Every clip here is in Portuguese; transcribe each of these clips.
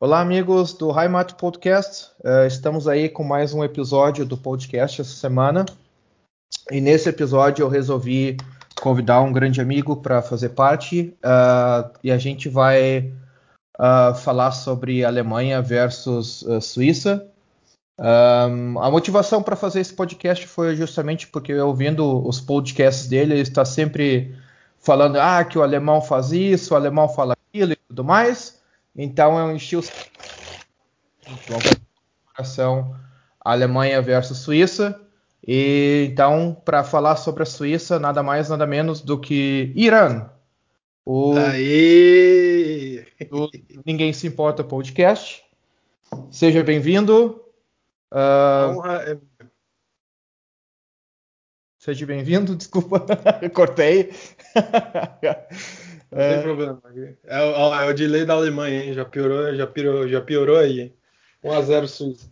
Olá, amigos do Heimat Podcast. Uh, estamos aí com mais um episódio do podcast essa semana. E nesse episódio eu resolvi convidar um grande amigo para fazer parte. Uh, e a gente vai uh, falar sobre Alemanha versus Suíça. Um, a motivação para fazer esse podcast foi justamente porque eu ouvindo os podcasts dele, ele está sempre falando ah, que o alemão faz isso, o alemão fala aquilo e tudo mais. Então eu enchi o comparação Alemanha versus Suíça. E então, para falar sobre a Suíça, nada mais, nada menos do que Irã. O Aê! Do Ninguém Se Importa podcast. Seja bem-vindo. Uh... Seja bem-vindo, desculpa, cortei. Não é... tem problema. É, o, é o delay da Alemanha, hein? Já piorou, já piorou, já piorou aí, hein? 1x0 Suíça.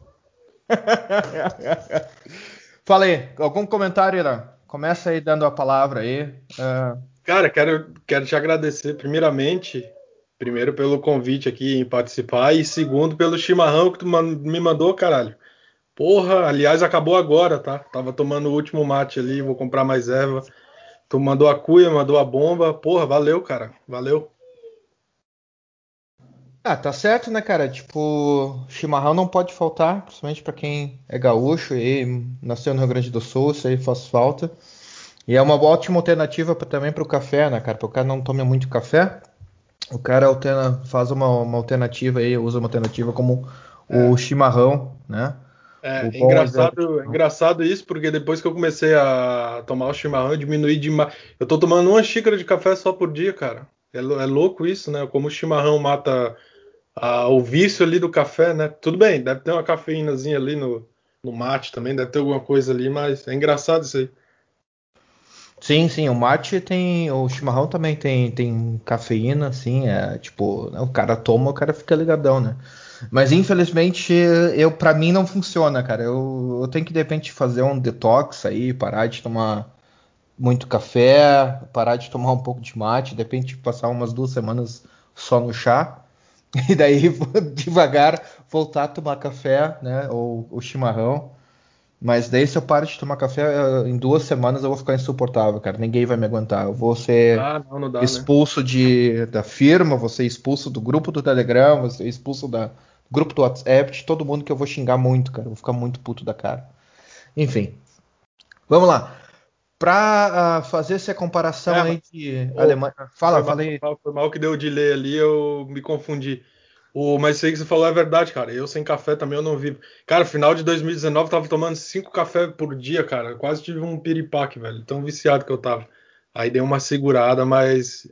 Fala aí, algum comentário, Irã? Começa aí dando a palavra aí. Uh... Cara, quero, quero te agradecer, primeiramente, primeiro pelo convite aqui em participar e segundo pelo chimarrão que tu me mandou, caralho. Porra, aliás, acabou agora, tá? Tava tomando o último mate ali, vou comprar mais erva. Tu mandou a cuia, mandou a bomba. Porra, valeu, cara. Valeu. Ah, tá certo, né, cara? Tipo, chimarrão não pode faltar, principalmente para quem é gaúcho e nasceu no Rio Grande do Sul, isso aí faz falta. E é uma ótima alternativa pra, também para o café, né, cara? Porque o cara não toma muito café, o cara alterna, faz uma, uma alternativa aí, usa uma alternativa como é. o chimarrão, né? É, é engraçado, é engraçado isso, porque depois que eu comecei a tomar o chimarrão, eu diminui demais. Eu tô tomando uma xícara de café só por dia, cara. É, é louco isso, né? Como o chimarrão mata a, o vício ali do café, né? Tudo bem, deve ter uma cafeínazinha ali no, no mate também, deve ter alguma coisa ali, mas é engraçado isso aí. Sim, sim, o mate tem, o chimarrão também tem, tem cafeína, assim, é tipo, o cara toma, o cara fica ligadão, né? Mas infelizmente, eu para mim não funciona, cara. Eu, eu tenho que de repente fazer um detox aí, parar de tomar muito café, parar de tomar um pouco de mate, de repente passar umas duas semanas só no chá. E daí devagar voltar a tomar café, né? Ou o chimarrão. Mas daí se eu paro de tomar café em duas semanas eu vou ficar insuportável, cara. Ninguém vai me aguentar. Eu vou ser ah, não, não dá, né? expulso né? de, da firma, vou ser expulso do grupo do Telegram, vou ser expulso da, grupo do WhatsApp, de todo mundo que eu vou xingar muito, cara. Eu vou ficar muito puto da cara. Enfim. Vamos lá. Para uh, fazer essa comparação é, aí de oh, Alemanha. Fala, foi falei. Mal, foi mal que deu de ler ali, eu me confundi. O, mas isso aí que você falou é verdade, cara. Eu sem café também eu não vivo. Cara, final de 2019 eu tava tomando cinco cafés por dia, cara. Eu quase tive um piripaque, velho. Tão viciado que eu tava. Aí dei uma segurada, mas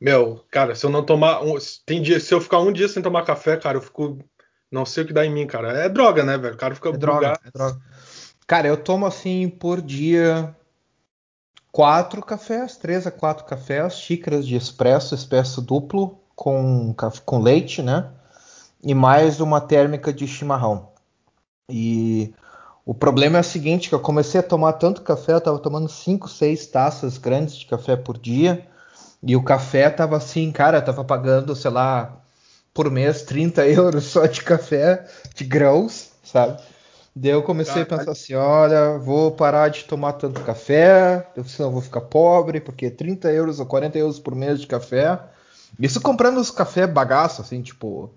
meu, cara, se eu não tomar. Um, tem dia, se eu ficar um dia sem tomar café, cara, eu fico. Não sei o que dá em mim, cara. É droga, né, velho? O cara fica. É droga, é droga. Cara, eu tomo assim por dia quatro cafés, três a quatro cafés, xícaras de espresso, espresso duplo com, com leite, né? E mais uma térmica de chimarrão. E o problema é o seguinte, que eu comecei a tomar tanto café, eu tava tomando cinco, seis taças grandes de café por dia. E o café tava assim, cara, tava pagando, sei lá, por mês 30 euros só de café, de grãos, sabe? Daí eu comecei a pensar assim, olha, vou parar de tomar tanto café, senão eu vou ficar pobre, porque 30 euros ou 40 euros por mês de café. Isso comprando os café bagaço, assim, tipo,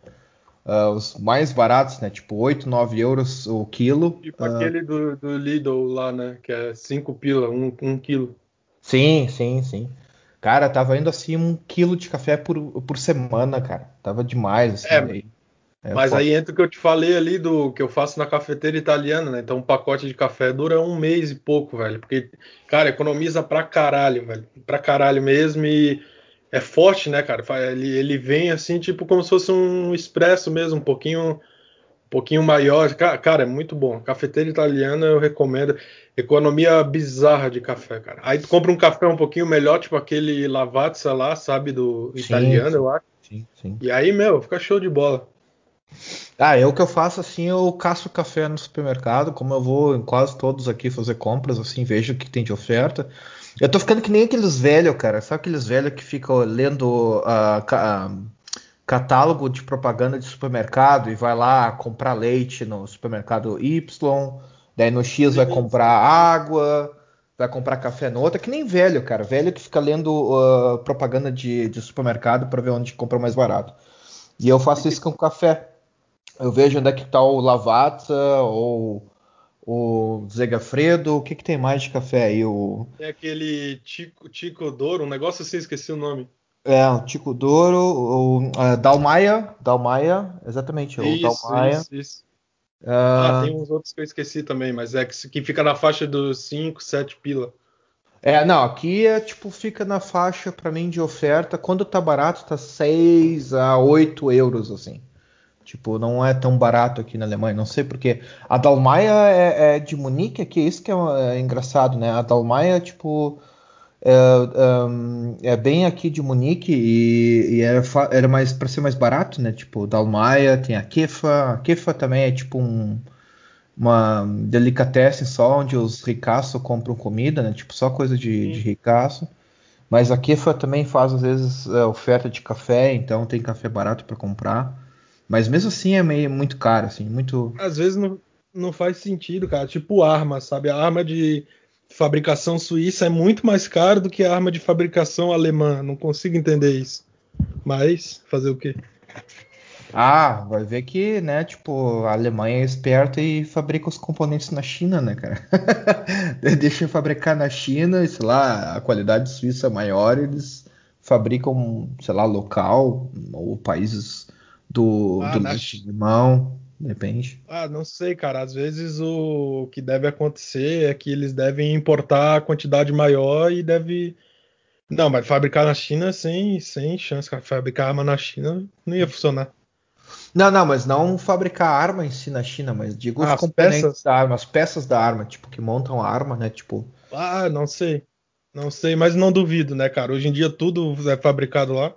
uh, os mais baratos, né? Tipo, 8, 9 euros o quilo. Tipo uh, aquele do, do Lidl lá, né? Que é 5 pila, 1 um, um quilo. Sim, sim, sim. Cara, tava indo assim um quilo de café por, por semana, cara. Tava demais, assim. É, é, mas pô. aí entra o que eu te falei ali do que eu faço na cafeteira italiana, né? Então um pacote de café dura um mês e pouco, velho. Porque, cara, economiza pra caralho, velho. Pra caralho mesmo e é forte, né, cara? Ele, ele vem assim, tipo, como se fosse um expresso mesmo, um pouquinho pouquinho maior. Cara, é muito bom. Cafeteira italiana eu recomendo. Economia bizarra de café, cara. Aí tu compra um café um pouquinho melhor, tipo aquele Lavazza lá, sabe, do sim, italiano, sim. eu acho. Sim, sim. E aí, meu, fica show de bola. Ah, eu que eu faço assim, eu caço café no supermercado, como eu vou em quase todos aqui fazer compras, assim, vejo o que tem de oferta. Eu tô ficando que nem aqueles velhos, cara. Sabe aqueles velhos que ficam lendo. Uh, uh, catálogo de propaganda de supermercado e vai lá comprar leite no supermercado Y, daí no X vai comprar água, vai comprar café no outro, é que nem velho, cara. Velho que fica lendo uh, propaganda de, de supermercado para ver onde compra mais barato. E eu faço isso com café. Eu vejo onde é que tá o Lavazza ou o Zegafredo, o que, que tem mais de café aí? O... É aquele Tico, Tico Douro, um negócio assim, esqueci o nome. É, o Tico Douro, o uh, Dalmaia, Dalmaia, exatamente, isso, o Dalmaia. Isso, isso. Uh... Ah, tem uns outros que eu esqueci também, mas é que, que fica na faixa dos 5, 7 pila. É, não, aqui é tipo, fica na faixa para mim de oferta. Quando tá barato, tá 6 a 8 euros, assim. Tipo, não é tão barato aqui na Alemanha, não sei porque. A Dalmaia é, é de Munique, aqui, isso que é, é engraçado, né? A Dalmaia, tipo, é, é, é, bem aqui de Munique e, e era, era mais para ser mais barato, né? Tipo, Dalmaia, tem a Kefa, a Kefa também é tipo um, uma delicatessen só onde os ricaços compram comida, né? Tipo, só coisa de, de ricaço. Mas a Kefa também faz às vezes é, oferta de café, então tem café barato para comprar. Mas mesmo assim é meio muito caro, assim, muito. Às vezes não, não faz sentido, cara. Tipo arma, sabe? A arma de fabricação suíça é muito mais caro do que a arma de fabricação alemã. Não consigo entender isso. Mas fazer o quê? Ah, vai ver que, né, tipo, a Alemanha é esperta e fabrica os componentes na China, né, cara? Deixa fabricar na China, e, sei lá, a qualidade suíça é maior, eles fabricam, sei lá, local, ou países do, ah, do na... alemão. Depende. Ah, não sei, cara. Às vezes o que deve acontecer é que eles devem importar a quantidade maior e deve. Não, mas fabricar na China sem, sem chance, cara. Fabricar arma na China não ia funcionar. Não, não, mas não fabricar arma em si na China, mas digo ah, os componentes peças. da arma, as peças da arma, tipo, que montam a arma, né? Tipo. Ah, não sei. Não sei, mas não duvido, né, cara? Hoje em dia tudo é fabricado lá.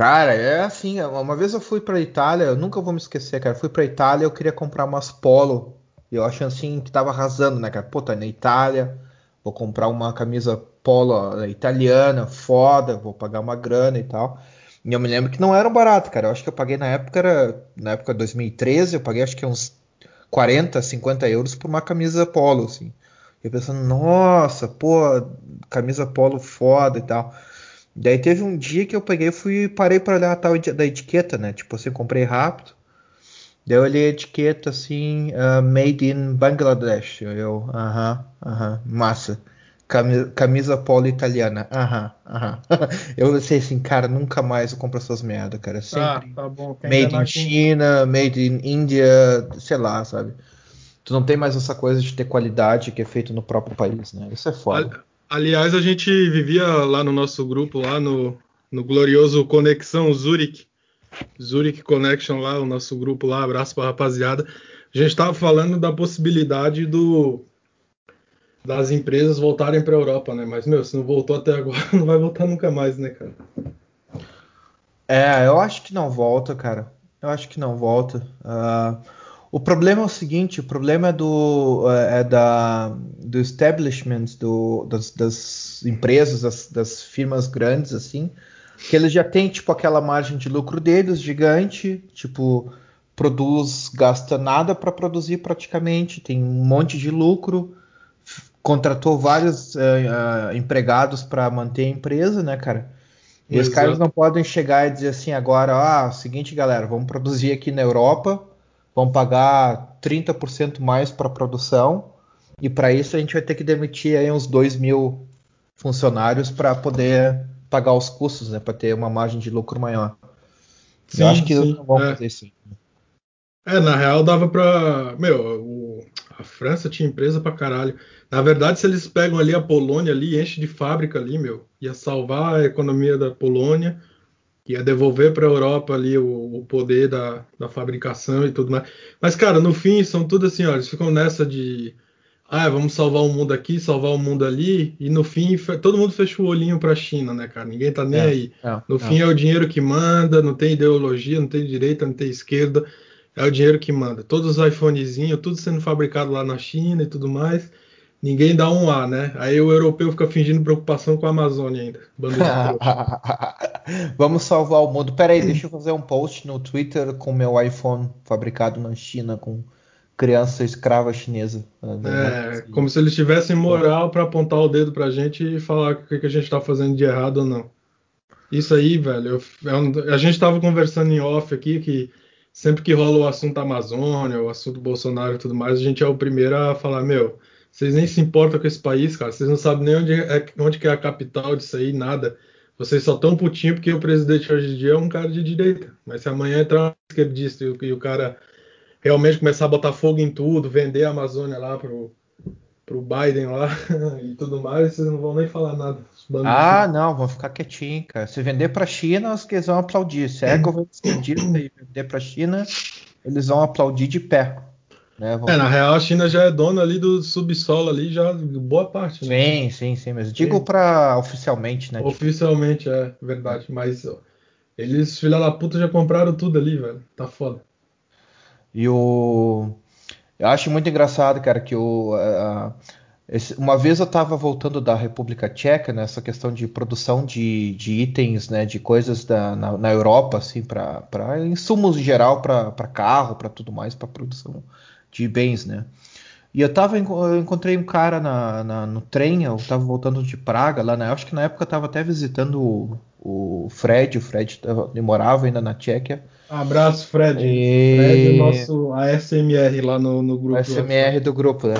Cara, é assim, uma vez eu fui pra Itália, eu nunca vou me esquecer, cara. Fui pra Itália, eu queria comprar umas polo. E eu achei assim que tava arrasando, né, cara? Pô, tá na Itália, vou comprar uma camisa polo italiana, foda, vou pagar uma grana e tal. E eu me lembro que não era barato, cara. Eu acho que eu paguei na época, era, na época de 2013, eu paguei acho que uns 40, 50 euros por uma camisa polo, assim. Eu pensando, nossa, pô, camisa polo foda e tal. Daí teve um dia que eu peguei fui parei para olhar a tal da etiqueta, né? Tipo assim, comprei rápido. Daí eu olhei a etiqueta assim, uh, made in Bangladesh. Eu, aham, aham, massa. Camisa, camisa polo italiana. Aham, aham. eu pensei assim, cara, nunca mais eu compro essas merda, cara. Ah, Sempre. Ah, tá bom. made in China, made in India, sei lá, sabe? Tu não tem mais essa coisa de ter qualidade que é feito no próprio país, né? Isso é foda. Aliás, a gente vivia lá no nosso grupo, lá no, no glorioso Conexão Zurich, Zurich Connection lá, o nosso grupo lá, abraço pra rapaziada. A gente estava falando da possibilidade do das empresas voltarem para a Europa, né? Mas, meu, se não voltou até agora, não vai voltar nunca mais, né, cara? É, eu acho que não volta, cara. Eu acho que não volta. Uh, o problema é o seguinte, o problema é do, é, é da, do establishment do, das, das empresas, das, das, firmas grandes, assim, que eles já têm, tipo, aquela margem de lucro deles gigante, tipo, produz, gasta nada para produzir praticamente, tem um monte de lucro, contratou vários uh, uh, empregados para manter a empresa, né, cara? E Exato. os caras não podem chegar e dizer assim agora, ah, seguinte, galera, vamos produzir aqui na Europa vão pagar 30% mais para a produção e para isso a gente vai ter que demitir aí uns 2 mil funcionários para poder pagar os custos, né, para ter uma margem de lucro maior. Sim, Eu acho que sim, não vão é. fazer isso. É, na real dava para, meu, o, a França tinha empresa para caralho. Na verdade, se eles pegam ali a Polônia ali, enche de fábrica ali, meu, ia salvar a economia da Polônia ia devolver para a Europa ali o, o poder da, da, fabricação e tudo mais. Mas, cara, no fim, são tudo assim, ó, eles ficam nessa de. Ah, vamos salvar o mundo aqui, salvar o mundo ali, e no fim todo mundo fecha o olhinho para a China, né, cara? Ninguém tá nem é, aí. É, no é. fim é o dinheiro que manda, não tem ideologia, não tem direita, não tem esquerda, é o dinheiro que manda. Todos os iPhonezinhos, tudo sendo fabricado lá na China e tudo mais. Ninguém dá um A, né? Aí o europeu fica fingindo preocupação com a Amazônia ainda. Vamos salvar o mundo. Pera aí, deixa eu fazer um post no Twitter com meu iPhone fabricado na China com criança escrava chinesa. É, como se eles tivessem moral para apontar o dedo pra gente e falar o que, que a gente tá fazendo de errado ou não. Isso aí, velho, eu, é a gente tava conversando em off aqui que sempre que rola o assunto Amazônia, o assunto Bolsonaro e tudo mais, a gente é o primeiro a falar, meu, vocês nem se importam com esse país, cara, vocês não sabem nem onde é, onde que é a capital disso aí, nada. Vocês só tão putinho porque o presidente hoje em dia é um cara de direita. Mas se amanhã entrar um esquerdista e, e o cara realmente começar a botar fogo em tudo, vender a Amazônia lá pro, pro Biden lá e tudo mais, vocês não vão nem falar nada. Ah, não, vão ficar quietinho, cara. Se vender pra China, os que vão aplaudir. Se é governo esquerdista e vender pra China, eles vão aplaudir de pé. Né? É, na real, a China já é dona ali do subsolo ali, já boa parte, né? Sim, sim, sim, mas digo para oficialmente, né? Oficialmente, tipo... é verdade, mas eles, filha da puta, já compraram tudo ali, velho. Tá foda. E o. Eu acho muito engraçado, cara, que o. Uh, esse, uma vez eu estava voltando da República Tcheca nessa questão de produção de, de itens, né, de coisas da, na, na Europa, assim, para insumos em geral, para carro, para tudo mais, para produção de bens, né. E eu tava, eu encontrei um cara na, na, no trem, eu estava voltando de Praga, lá na, acho que na época eu estava até visitando o, o Fred, o Fred ele morava ainda na Tchequia. Abraço, Fred. E... Fred é nosso ASMR lá no, no grupo. ASMR do grupo, né?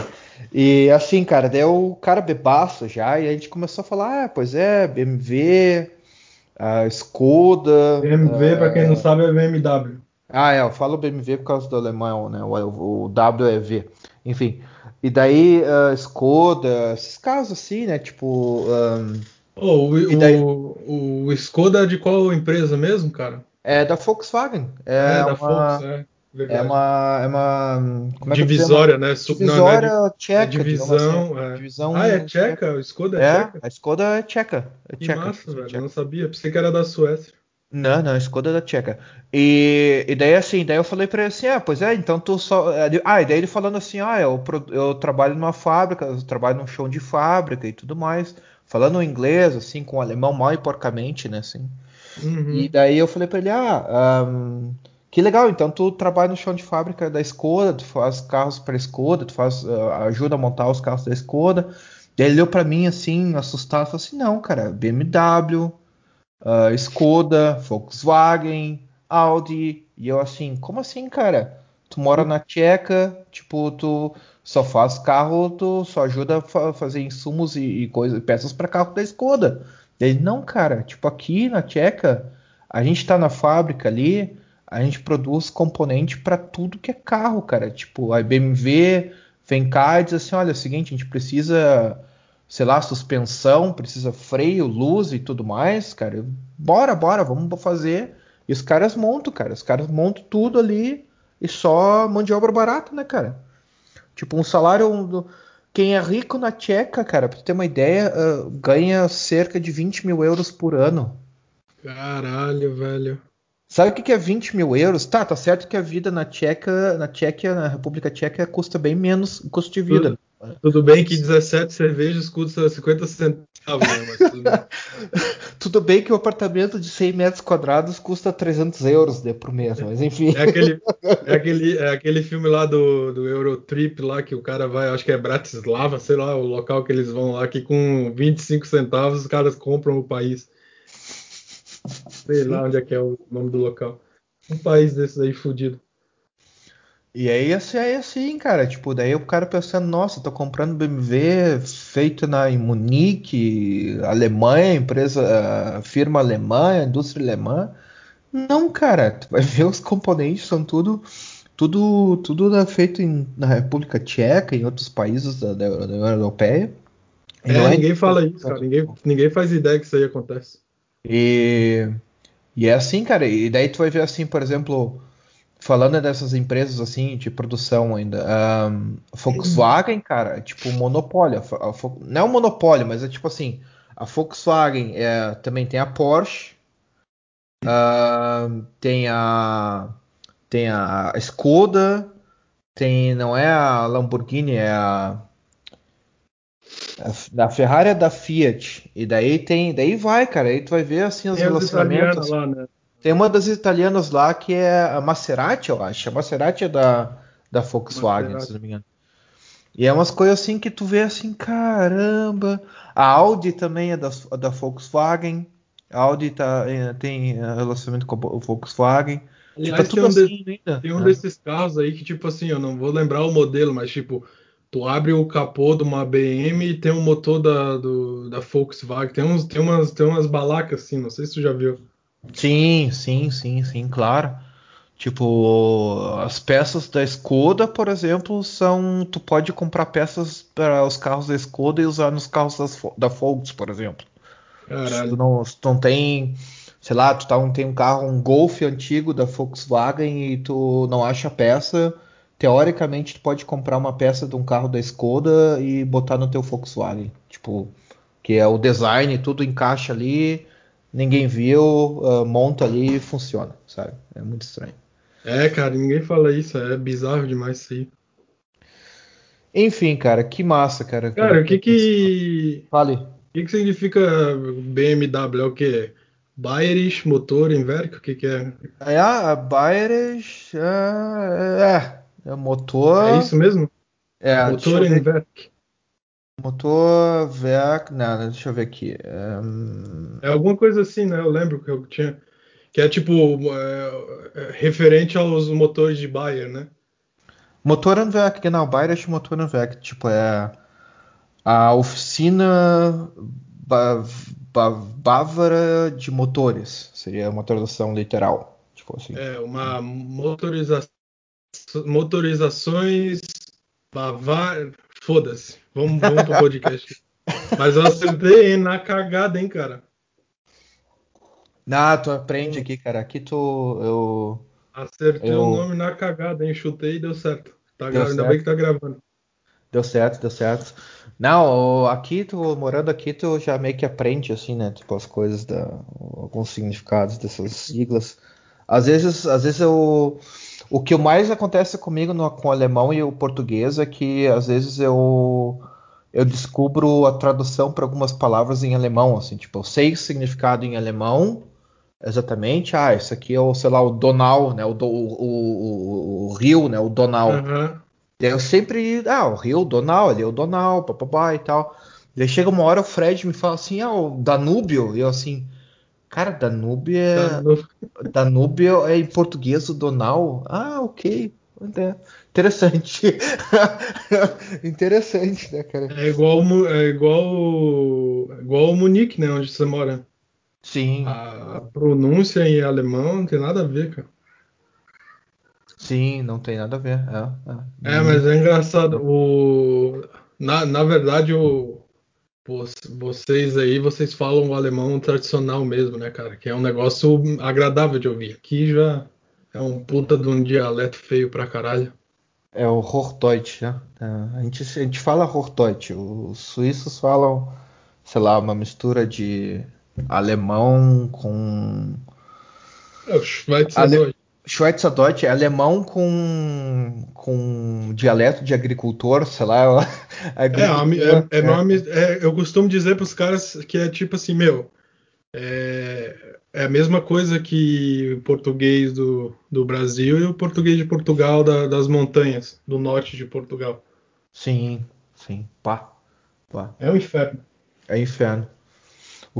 E assim, cara, deu o cara bebaço já, e a gente começou a falar, ah, pois é, BMW, a Skoda. BMW, uh... para quem não sabe, é BMW. Ah, é, eu falo BMW por causa do alemão, né? O, o W é V. Enfim. E daí, uh, Skoda, esses casos assim, né? Tipo. Um... Oh, o, daí... o, o Skoda é de qual empresa mesmo, cara? É da Volkswagen. É, é da uma... Fox, é. Verdade. É uma, é uma como é divisória, né? Divisória não, não é, tcheca. É divisão, assim. é. divisão. Ah, é tcheca? O Skoda é, é tcheca? A Skoda é tcheca. É que tcheca, massa, velho. Tcheca. Não sabia. Pensei que era da Suécia. Não, não, Skoda da tcheca. E, e daí assim, daí eu falei para ele assim, ah, pois é, então tu só. Ah, e daí ele falando assim, ah, eu, eu trabalho numa fábrica, eu trabalho num show de fábrica e tudo mais. Falando inglês, assim, com alemão mal e porcamente, né, assim. Uhum. E daí eu falei para ele, ah, um, que legal, então tu trabalha no chão de fábrica da Skoda, tu faz carros para Skoda, tu faz, uh, ajuda a montar os carros da Skoda. Daí ele olhou para mim assim, assustado, falou assim, não, cara, BMW, uh, Skoda, Volkswagen, Audi. E eu assim, como assim, cara? Tu mora na Tcheca, tipo, tu só faz carro, tu só ajuda a fazer insumos e, e coisas, peças para carro da Skoda. Ele, não, cara, tipo, aqui na Tcheca, a gente tá na fábrica ali, a gente produz componente para tudo que é carro, cara. Tipo, a BMW vem cá e diz assim: olha, é o seguinte, a gente precisa, sei lá, suspensão, precisa freio, luz e tudo mais, cara. Bora, bora, vamos fazer. E os caras montam, cara. Os caras montam tudo ali e só mão de obra barata, né, cara? Tipo, um salário. Quem é rico na Tcheca, cara, pra ter uma ideia, uh, ganha cerca de 20 mil euros por ano. Caralho, velho. Sabe o que é 20 mil euros? Tá, tá certo que a vida na Tcheca, na Tchequia, na República Tcheca, custa bem menos custo de vida. Tudo, tudo bem que 17 cervejas custam 50 centavos, né? Tudo bem. tudo, bem. que o apartamento de 100 metros quadrados custa 300 euros né, por mês, mas enfim. É aquele, é aquele, é aquele filme lá do, do Eurotrip lá que o cara vai, acho que é Bratislava, sei lá, o local que eles vão lá, que com 25 centavos os caras compram o país. Sei lá onde é que é o nome do local. Um país desses aí fudido. E aí assim, aí assim, cara, tipo, daí o cara pensando, nossa, tô comprando BMW feito na em Munique, Alemanha, empresa, firma alemã, indústria alemã. Não, cara, tu vai ver os componentes são tudo tudo tudo feito em, na República Tcheca, em outros países da, da, da União Europeia. É, é, ninguém fala isso, cara. Ninguém, ninguém faz ideia que isso aí acontece. E, e é assim, cara. E daí tu vai ver assim, por exemplo, falando dessas empresas assim de produção ainda, um, Volkswagen, cara, é tipo monopólio. A, a, não é um monopólio, mas é tipo assim, a Volkswagen é, também tem a Porsche, uh, tem a tem a Skoda, tem não é a Lamborghini, é a A, a Ferrari é da Fiat. E daí tem. Daí vai, cara. Aí tu vai ver assim os relacionamentos. Lá, né? Tem uma das italianas lá que é a Maserati, eu acho. A Maserati é da, da Volkswagen, Maserati. se não me engano. E é umas coisas assim que tu vê assim, caramba. A Audi também é da, da Volkswagen. A Audi tá, é, tem relacionamento com a Volkswagen. Aliás, tipo, é tudo tem um, assim de, ainda. tem um né? desses carros aí que, tipo assim, eu não vou lembrar o modelo, mas tipo, tu abre o capô de uma BM e tem um motor da, do, da Volkswagen. Tem, uns, tem, umas, tem umas balacas assim, não sei se tu já viu. Sim, sim, sim, sim, claro. Tipo, as peças da Skoda, por exemplo, são. Tu pode comprar peças para os carros da Skoda e usar nos carros das, da Volks, por exemplo. Caralho. Se tu não, se tu não tem sei lá, tu tá um, tem um carro, um Golf antigo da Volkswagen e tu não acha peça, teoricamente tu pode comprar uma peça de um carro da Skoda e botar no teu Volkswagen, tipo, que é o design, tudo encaixa ali, ninguém viu, uh, monta ali e funciona, sabe? É muito estranho. É, cara, ninguém fala isso, é bizarro demais isso aí. Enfim, cara, que massa, cara. Cara, o que que. Fale. O que que significa BMW? É o quê? Bayerisch Motorenwerk, o que, que é? É, a Bayerisch é, é, é motor. É isso mesmo? É, Motorenwerk. Motorwerk, não, deixa eu ver aqui. É... é alguma coisa assim, né? Eu lembro que eu tinha. Que é tipo é, é, referente aos motores de Bayer, né? Motorenwerk, genau, Bayerisch Motorenwerk, tipo, é a oficina bávara de motores, seria uma tradução literal. Tipo assim. É, uma motoriza... motorizações bavar... Foda-se. Vamos, vamos pro podcast. Mas eu acertei na cagada, hein, cara. Não, tu aprende aqui, cara. Aqui tu. Eu. Acertei eu... o nome na cagada, hein? Chutei e deu certo. Tá deu certo. Ainda bem que tá gravando. Deu certo, deu certo. Não, aqui, tu, morando aqui, tu já meio que aprende, assim, né? Tipo, as coisas, da, alguns significados dessas siglas. Às vezes, às vezes eu, o que mais acontece comigo no, com o alemão e o português é que, às vezes, eu, eu descubro a tradução para algumas palavras em alemão, assim. Tipo, eu sei o significado em alemão, exatamente. Ah, isso aqui é o, sei lá, o Donau, né? O, o, o, o rio, né? O Donau. Uhum. Eu sempre, ah, o Rio, Donal, ali é o Donal, papapá e tal. Daí chega uma hora o Fred me fala assim, ah, o Danúbio, e eu assim, cara, Danúbio é. Danúbio é em português o Donal? Ah, ok. É interessante. Interessante, né, cara? É igual, é igual, igual o Munique, né, onde você mora. Sim. A pronúncia em alemão não tem nada a ver, cara. Sim, não tem nada a ver. É, é. é mas é engraçado. O... Na, na verdade, o... vocês aí, vocês falam o alemão tradicional mesmo, né, cara? Que é um negócio agradável de ouvir. Aqui já é um puta de um dialeto feio pra caralho. É o Hochdeutsch, né? É, a gente, a gente fala Hochdeutsch. Os suíços falam, sei lá, uma mistura de alemão com. É o Schweizerdeutsch. Schweizerdeutsch é alemão com, com dialeto de agricultor, sei lá. agricultor, é, é, é, nome, é, eu costumo dizer para os caras que é tipo assim, meu, é, é, a mesma coisa que o português do, do Brasil e o português de Portugal da, das montanhas, do norte de Portugal. Sim, sim, pá, pá. É um inferno. É inferno.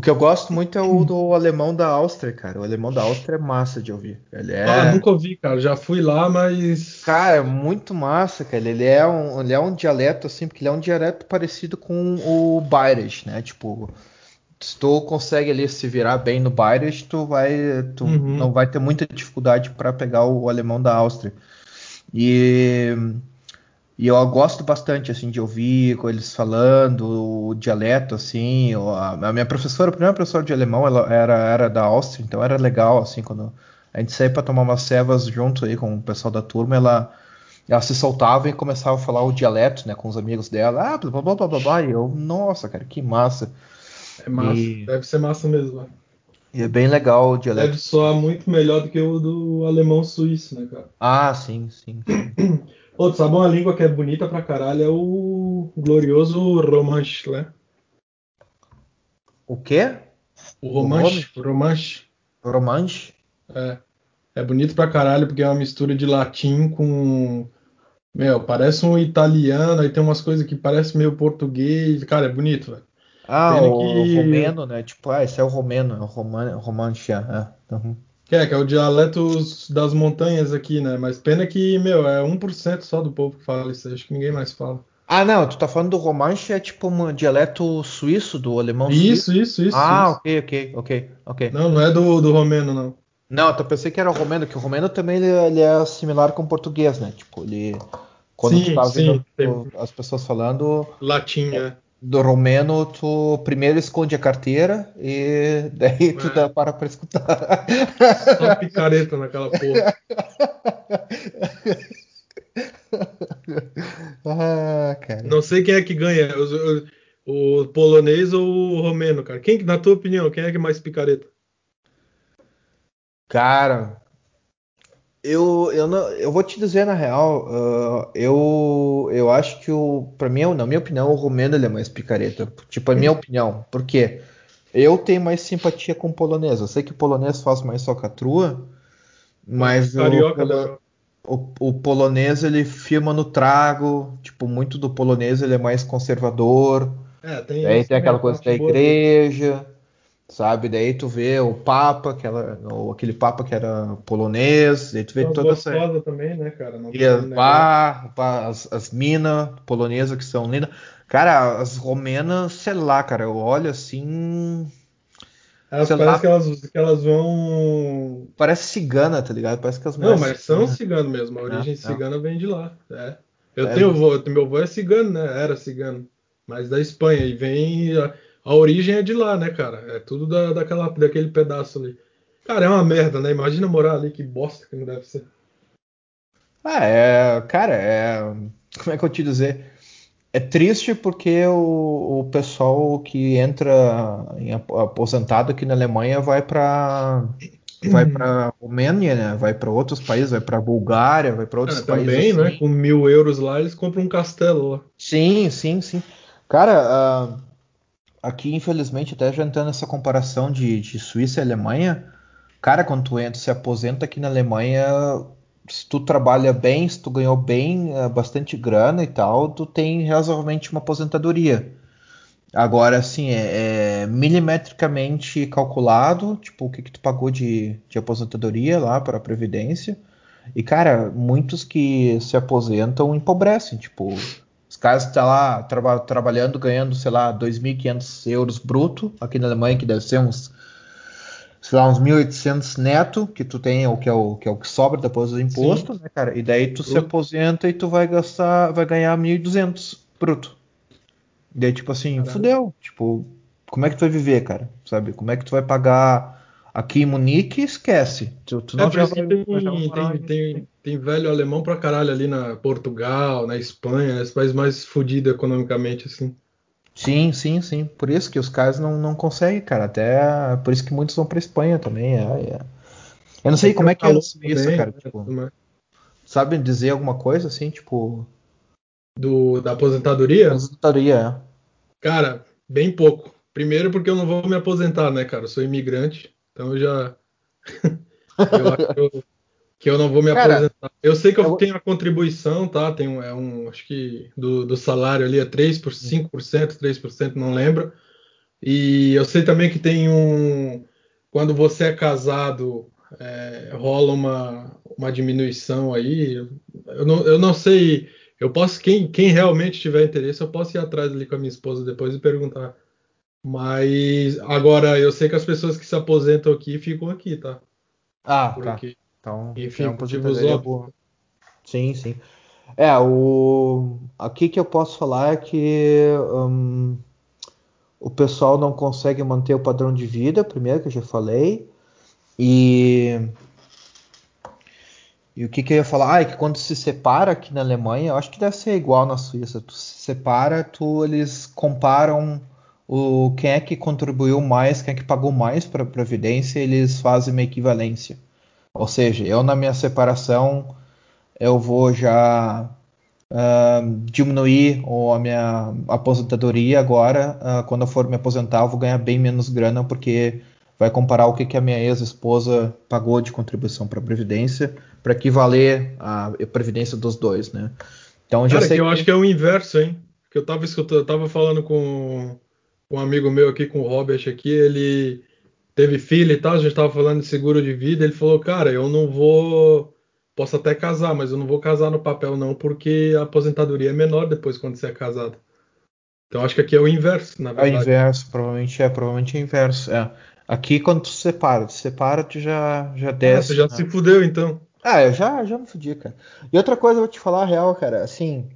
O que eu gosto muito é o do alemão da Áustria, cara. O alemão da Áustria é massa de ouvir. Ele é... Ah, nunca ouvi, cara. Já fui lá, mas. Cara, é muito massa, cara. Ele é um, ele é um dialeto, assim, porque ele é um dialeto parecido com o Bayerisch, né? Tipo, se tu consegue ali se virar bem no Bayerisch, tu vai. Tu uhum. não vai ter muita dificuldade para pegar o alemão da Áustria. E e eu gosto bastante, assim, de ouvir com eles falando o dialeto, assim. A, minha professora, a primeira professora de alemão, ela era, era da Áustria, então era legal, assim, quando a gente saía para tomar umas cevas junto aí com o pessoal da turma, ela, ela se soltava e começava a falar o dialeto, né, com os amigos dela. Ah, blá, blá, blá, blá, blá. E eu, nossa, cara, que massa. É massa, e... deve ser massa mesmo, né? E é bem legal o dialeto. Deve soar muito melhor do que o do alemão suíço, né, cara? Ah, sim, sim. Outro, sabe uma língua que é bonita pra caralho? É o glorioso Romanche, né? O quê? O Romanche. O Romanche. Romanche? É. É bonito pra caralho porque é uma mistura de latim com. Meu, parece um italiano, aí tem umas coisas que parecem meio português. Cara, é bonito, velho. Ah, Pena o que... romeno, né? Tipo, ah, esse é o romeno, é o roman... romanche, é. Uhum. Que é, que é o dialeto das montanhas aqui, né? Mas pena que, meu, é 1% só do povo que fala isso, acho que ninguém mais fala. Ah, não, tu tá falando do romanche, é tipo um dialeto suíço, do alemão isso, suíço? Isso, isso, Ah, isso. ok, ok, ok, ok. Não, não é do, do romeno, não. Não, eu pensei que era o romeno, que o romeno também ele, ele é similar com o português, né? Tipo, ele... Quando sim, tu tá vendo as pessoas falando... Latim, é. Do romeno, tu primeiro esconde a carteira e daí tu é. dá para pra escutar. Só picareta naquela porra. ah. Não sei quem é que ganha, o, o, polonês ou o romeno, cara. Quem, na tua opinião, quem é que é mais picareta? Cara, eu, eu, não, eu vou te dizer na real, uh, eu, eu acho que o, para mim, na minha opinião, o romeno ele é mais picareta. Tipo, a minha opinião. Por quê? Eu tenho mais simpatia com o polonês. Eu sei que o polonês faz mais socatrua, mas Carioca, o, o, o, polonês ele firma no trago, tipo, muito do polonês ele é mais conservador. É, tem Aí tem aquela coisa da igreja, sabe? Daí tu vê o Papa, aquela, ou aquele Papa que era polonês, daí tu vê toda essa. também, né, cara? Não e as, bar, as, as minas polonesas que são lindas. Cara, as romenas, sei lá, cara, eu olho assim. Elas parece que elas, que elas vão. Parece cigana, tá ligado? Parece que as Não, mas são cigano mesmo. A origem não, cigana não. vem de lá. É. Eu é, tenho avô, meu avô é cigano, né? Era cigano. Mas da Espanha. E vem. A, origem é de lá, né, cara? É tudo da, daquela, daquele pedaço ali. Cara, é uma merda, né? Imagina morar ali, que bosta que não deve ser. Ah, é. Cara, é. Como é que eu te dizer? É triste porque o, o pessoal que entra em aposentado aqui na Alemanha vai para vai para Romênia, né? vai para outros países, vai para Bulgária, vai para outros é, países. Também, né? assim. né? Com mil euros lá eles compram um castelo lá. Sim, sim, sim. Cara, uh, aqui infelizmente até já entrando nessa comparação de, de Suíça e Alemanha, cara, quando tu entra, se aposenta aqui na Alemanha, se tu trabalha bem, se tu ganhou bem, é, bastante grana e tal, tu tem razoavelmente uma aposentadoria. Agora, assim, é, é milimetricamente calculado, tipo, o que, que tu pagou de, de aposentadoria lá para a Previdência. E, cara, muitos que se aposentam empobrecem, tipo, caras estão tá lá tra trabalhando, ganhando, sei lá, 2.500 euros bruto, aqui na Alemanha, que deve ser uns sei lá, uns 1.800 neto, que tu tem, o que é o que, é o que sobra depois do imposto, Sim. né, cara? E daí tu bruto. se aposenta e tu vai gastar, vai ganhar 1.200 bruto. E daí, tipo assim, Caramba. fudeu. Tipo, como é que tu vai viver, cara? Sabe? Como é que tu vai pagar aqui em Munique? Esquece. Tu, tu é, já vai, tem, tem, tem, tem, velho alemão pra caralho ali na Portugal, na Espanha, nesses países mais fodidos economicamente, assim. Sim, sim, sim. Por isso que os caras não, não conseguem, cara. Até por isso que muitos vão pra Espanha também. É, é. Eu não sei é como é que é isso, cara. Né, tipo, sabe dizer alguma coisa assim, tipo. Do, da aposentadoria? Aposentadoria, é. Cara, bem pouco. Primeiro porque eu não vou me aposentar, né, cara? Eu sou imigrante, então eu já. eu acho que eu, que eu não vou me Cara, aposentar. Eu sei que eu, eu, tenho a contribuição, tá? Tem um, é um acho que do, do salário ali é 3 por 5%, 3%, não lembro. E eu sei também que tem um quando você é casado, é, rola uma, uma diminuição aí. Eu não, eu não sei. Eu posso, quem, quem realmente tiver interesse, eu posso ir atrás ali com a minha esposa depois e perguntar. Mas agora eu sei que as pessoas que se aposentam aqui ficam aqui, tá? Ah, tá. Porque, tá. Então, Enfim, é um boa. Sim, sim. É, o aqui que eu posso falar é que um, o pessoal não consegue manter o padrão de vida, primeiro que eu já falei, e e o que, que eu ia falar? Ah, é que quando se separa aqui na Alemanha, eu acho que deve ser igual na Suíça. Tu se separa, tu eles comparam o quem é que contribuiu mais, quem é que pagou mais para a previdência, eles fazem uma equivalência. Ou seja, eu na minha separação eu vou já uh, diminuir a minha aposentadoria agora. Uh, quando eu for me aposentar, eu vou ganhar bem menos grana, porque vai comparar o que, que a minha ex-esposa pagou de contribuição para a Previdência, para equivaler a Previdência dos dois, né? Então, já Cara, sei que eu que... acho que é o inverso, hein? Que eu estava escutando, eu tava falando com um amigo meu aqui, com o Robert aqui, ele teve filho e tal, a gente estava falando de seguro de vida, ele falou, cara, eu não vou Posso até casar, mas eu não vou casar no papel, não, porque a aposentadoria é menor depois quando você é casado. Então acho que aqui é o inverso, na verdade. É o inverso, provavelmente é, provavelmente é o inverso. É. Aqui quando tu separa, tu separa, tu já, já desce. Ah, tu já né? se fudeu então. Ah, eu já, já me fudi, cara. E outra coisa, eu vou te falar a real, cara, assim.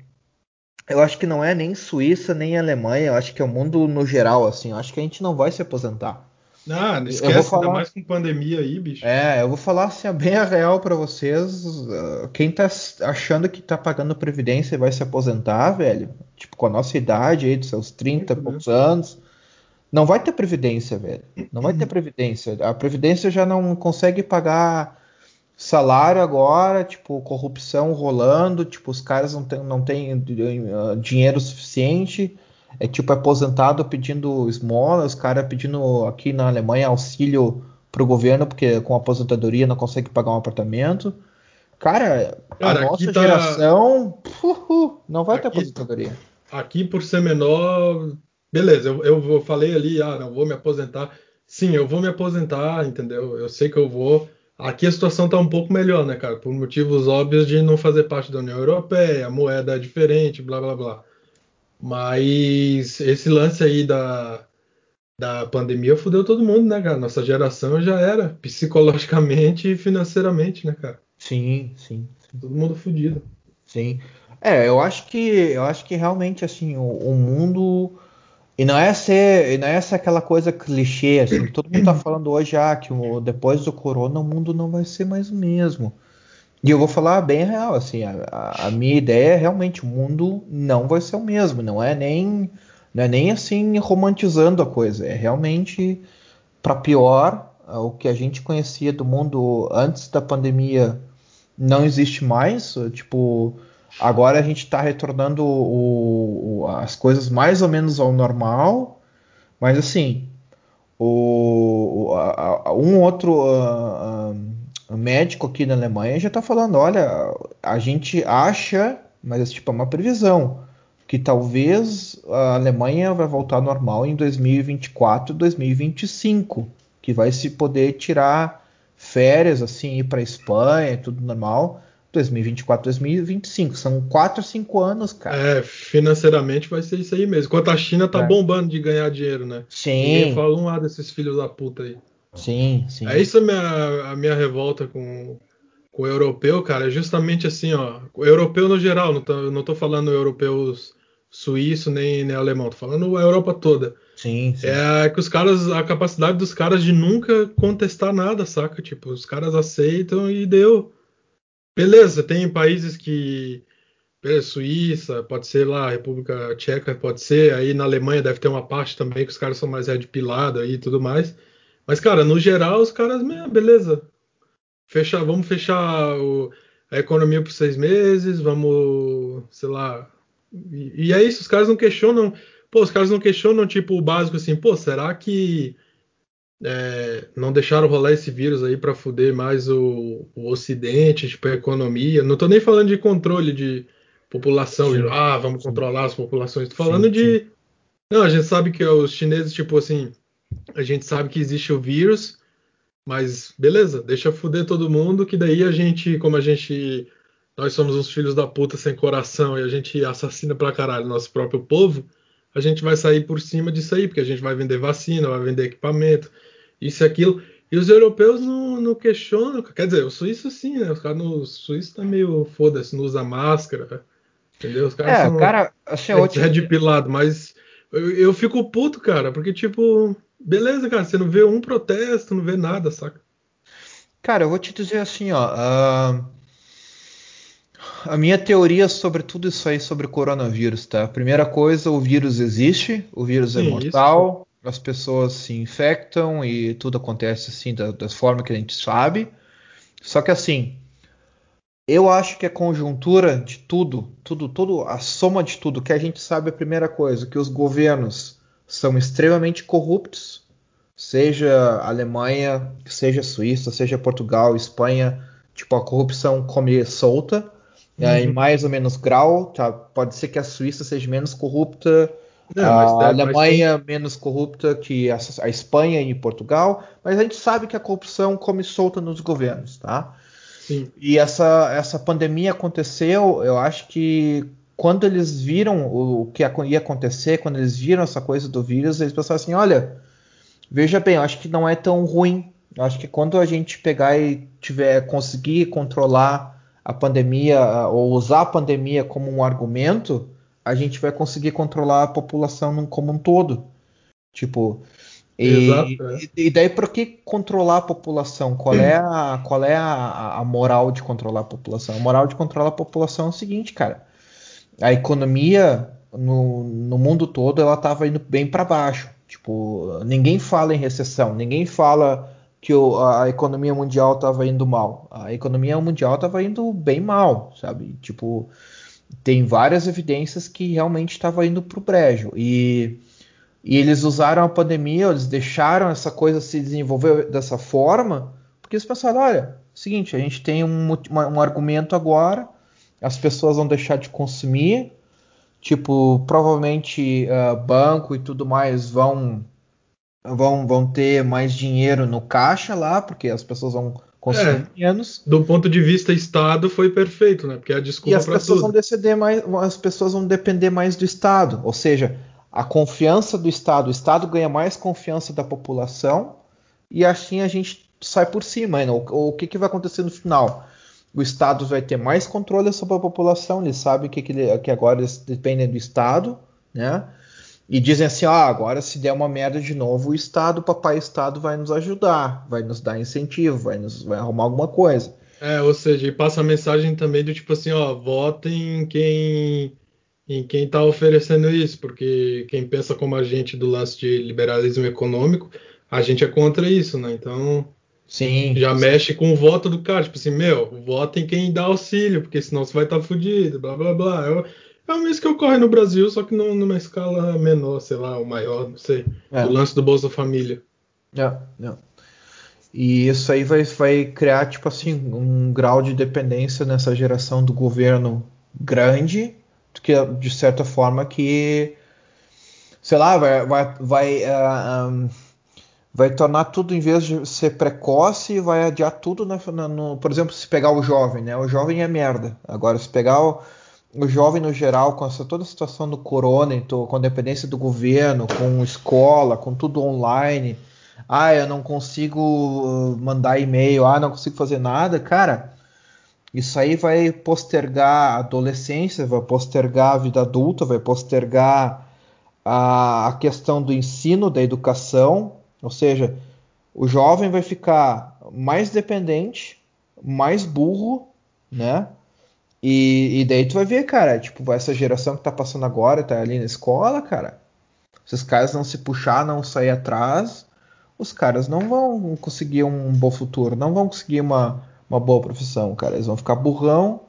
Eu acho que não é nem Suíça, nem Alemanha, eu acho que é o mundo no geral, assim. Eu acho que a gente não vai se aposentar. Ah, não esquece, eu vou falar... ainda mais com pandemia aí, bicho. É, eu vou falar assim, bem a real para vocês. Ah, quem tá achando que tá pagando previdência e vai se aposentar, velho, tipo, com a nossa idade aí, dos seus 30 e poucos anos, não vai ter previdência, velho. Não vai ter previdência. A previdência já não consegue pagar salário agora, tipo, corrupção rolando, tipo, os caras não têm não tem, uh, dinheiro suficiente é tipo aposentado pedindo esmola, os caras pedindo aqui na Alemanha auxílio pro governo, porque com aposentadoria não consegue pagar um apartamento. Cara, cara a nossa tá... geração não vai aqui, ter aposentadoria. Aqui, por ser menor, beleza, eu, eu falei ali, ah, não vou me aposentar. Sim, eu vou me aposentar, entendeu? Eu sei que eu vou. Aqui a situação tá um pouco melhor, né, cara? Por motivos óbvios de não fazer parte da União Europeia, a moeda é diferente, blá blá blá. Mas esse lance aí da, da pandemia fudeu todo mundo, né, cara? Nossa geração já era, psicologicamente e financeiramente, né, cara? Sim, sim. sim. Todo mundo fudido. Sim. É, eu acho que eu acho que realmente assim, o, o mundo e não é ser, não é essa aquela coisa clichê, assim, todo mundo tá falando hoje ah, que o, depois do corona o mundo não vai ser mais o mesmo. E eu vou falar bem real, assim, a, a, minha ideia é realmente o mundo não vai ser o mesmo, não é nem não é nem assim romantizando a coisa, é realmente para pior, o que a gente conhecia do mundo antes da pandemia não existe mais, tipo, agora a gente está retornando o, o, as coisas mais ou menos ao normal, mas assim, o, a, um outro uh, o médico aqui na Alemanha já está falando, olha, a gente acha, mas tipo, é uma previsão, que talvez a Alemanha vai voltar ao normal em 2024, 2025, que vai se poder tirar férias, assim, ir para Espanha, tudo normal, 2024, 2025. São 4 a 5 anos, cara. É, financeiramente vai ser isso aí mesmo. Enquanto a China tá é. bombando de ganhar dinheiro, né? Sim. Ninguém fala um lado desses filhos da puta aí. Sim, sim. É isso a minha, a minha revolta com, com o europeu, cara. É justamente assim, ó. O europeu no geral, não tô, não tô falando europeus suíço nem, nem alemão, tô falando a Europa toda. Sim, sim. É que os caras, a capacidade dos caras de nunca contestar nada, saca? Tipo, os caras aceitam e deu. Beleza, tem países que. Beleza, Suíça, pode ser lá, República Tcheca, pode ser. Aí na Alemanha deve ter uma parte também que os caras são mais red aí e tudo mais. Mas, cara, no geral, os caras, beleza. Fechar, vamos fechar o, a economia por seis meses, vamos, sei lá. E, e é isso, os caras não questionam. Pô, os caras não questionam, tipo, o básico assim, pô, será que é, não deixaram rolar esse vírus aí para fuder mais o, o, Ocidente, tipo, a economia? Não tô nem falando de controle de população, de, ah, vamos sim. controlar as populações. Tô falando sim, de. Sim. Não, a gente sabe que os chineses, tipo assim, a gente sabe que existe o vírus, mas beleza, deixa fuder todo mundo, que daí a gente, como a gente. Nós somos uns filhos da puta sem coração e a gente assassina pra caralho nosso próprio povo, a gente vai sair por cima disso aí, porque a gente vai vender vacina, vai vender equipamento, isso e aquilo. E os europeus não, não questionam, quer dizer, o suíço sim, né? Os caras no suíço tá meio foda-se, não usa máscara, entendeu? Os caras é, são cara, assim, é, red pilado, mas eu, eu fico puto, cara, porque tipo, Beleza, cara, você não vê um protesto, não vê nada, saca? Cara, eu vou te dizer assim, ó. Uh, a minha teoria sobre tudo isso aí sobre coronavírus, tá? Primeira coisa, o vírus existe, o vírus é Sim, mortal. As pessoas se infectam e tudo acontece assim da, das formas que a gente sabe. Só que assim, Eu acho que a conjuntura de tudo, tudo, tudo, a soma de tudo, que a gente sabe a primeira coisa, que os governos são extremamente corruptos, seja Alemanha, seja Suíça, seja Portugal, Espanha, tipo a corrupção come solta, uhum. é, em mais ou menos grau, tá? Pode ser que a Suíça seja menos corrupta, Não, a Alemanha menos corrupta que a, a Espanha e Portugal, mas a gente sabe que a corrupção come solta nos governos, tá? Sim. E essa, essa pandemia aconteceu, eu acho que quando eles viram o, que ia acontecer, quando eles viram essa coisa do vírus, eles pensaram assim: olha, veja bem, eu acho que não é tão ruim. Eu acho que quando a gente pegar e tiver conseguir controlar a pandemia ou usar a pandemia como um argumento, a gente vai conseguir controlar a população como um todo. Tipo, e, Exato, é. e daí para que controlar a população? Qual é, a, qual é a, a, moral de controlar a população? A moral de controlar a população é o seguinte, cara. A economia no, no mundo todo ela estava indo bem para baixo. Tipo, ninguém fala em recessão, ninguém fala que o, a economia mundial estava indo mal. A economia mundial estava indo bem mal, sabe? Tipo, tem várias evidências que realmente estava indo para o brejo. E e eles usaram a pandemia, eles deixaram essa coisa se desenvolver dessa forma, porque eles pensaram: olha, é seguinte, a gente tem um, um argumento agora, as pessoas vão deixar de consumir, tipo, provavelmente uh, banco e tudo mais vão, vão, vão ter mais dinheiro no caixa lá, porque as pessoas vão é. Do ponto de vista Estado foi perfeito, né? Porque é a desculpa as pessoas tudo. vão mais, as pessoas vão depender mais do Estado, ou seja, a confiança do Estado, o Estado ganha mais confiança da população e assim a gente sai por cima. Né? O, o que, que vai acontecer no final? O Estado vai ter mais controle sobre a população, eles sabem que, que, que agora eles dependem do Estado, né? E dizem assim, ah, agora se der uma merda de novo, o Estado, o papai Estado vai nos ajudar, vai nos dar incentivo, vai nos vai arrumar alguma coisa. É, ou seja, e passa a mensagem também do tipo assim, ó, votem quem em quem está oferecendo isso, porque quem pensa como a gente do lance de liberalismo econômico, a gente é contra isso, né? Então, sim, já sim. mexe com o voto do cara, tipo assim, meu, vota em quem dá auxílio, porque senão você vai estar tá fudido, blá blá blá. É, é o mesmo que ocorre no Brasil, só que numa escala menor, sei lá, ou maior, não sei. É. O lance do Bolsa Família. É, é. E isso aí vai, vai criar, tipo assim, um grau de dependência nessa geração do governo grande que de certa forma que sei lá vai vai vai, uh, um, vai tornar tudo em vez de ser precoce vai adiar tudo no, no, por exemplo se pegar o jovem né o jovem é merda agora se pegar o, o jovem no geral com essa toda a situação do corona então, com a dependência do governo com escola com tudo online ah eu não consigo mandar e-mail ah não consigo fazer nada cara isso aí vai postergar a adolescência, vai postergar a vida adulta, vai postergar a, a questão do ensino, da educação, ou seja, o jovem vai ficar mais dependente, mais burro, né? E, e, daí tu vai ver, cara, tipo, essa geração que tá passando agora, tá ali na escola, cara. Se os caras não se puxar, não sair atrás, os caras não vão conseguir um bom futuro, não vão conseguir uma, uma boa profissão, cara. Eles vão ficar burrão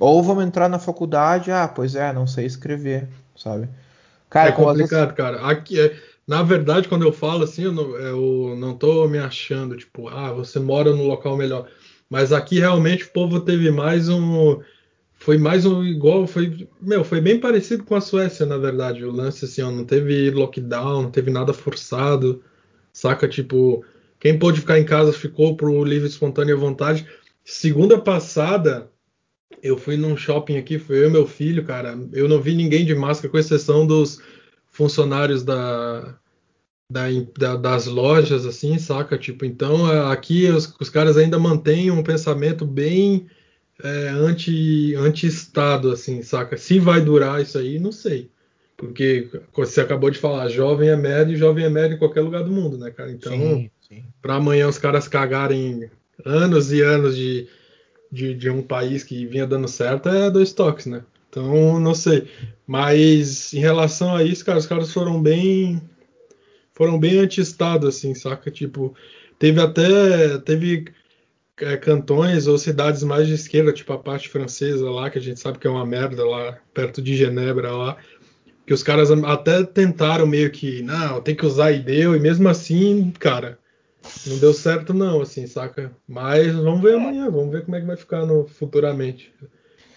ou vão entrar na faculdade, ah, pois é, não sei escrever, sabe? Cara, é complicado, vezes... cara. Aqui, é, na verdade, quando eu falo assim, eu não, eu não tô me achando, tipo, ah, você mora no local melhor. Mas aqui realmente o povo teve mais um. Foi mais um igual, foi. Meu, foi bem parecido com a Suécia, na verdade. O lance assim, ó, não teve lockdown, não teve nada forçado. Saca? Tipo, quem pôde ficar em casa ficou por livre, espontânea vontade. Segunda passada, eu fui num shopping aqui, foi eu e meu filho, cara. Eu não vi ninguém de máscara, com exceção dos funcionários da, da, da, das lojas, assim, saca? Tipo, então é, aqui os, os caras ainda mantêm um pensamento bem é, anti, anti-estado, assim, saca? Se vai durar isso aí, não sei. Porque você acabou de falar, jovem é médio, jovem é médio em qualquer lugar do mundo, né, cara? Então, para amanhã os caras cagarem anos e anos de, de, de, um país que vinha dando certo é dois toques, né? Então, não sei. Mas em relação a isso, cara, os caras foram bem. Foram bem anti-estado, assim, saca? Tipo, teve até. Teve cantões ou cidades mais de esquerda, tipo a parte francesa lá, que a gente sabe que é uma merda lá, perto de Genebra lá, que os caras até tentaram meio que, não, tem que usar e deu, e mesmo assim, cara, não deu certo não, assim, saca? Mas vamos ver amanhã, vamos ver como é que vai ficar no, futuramente.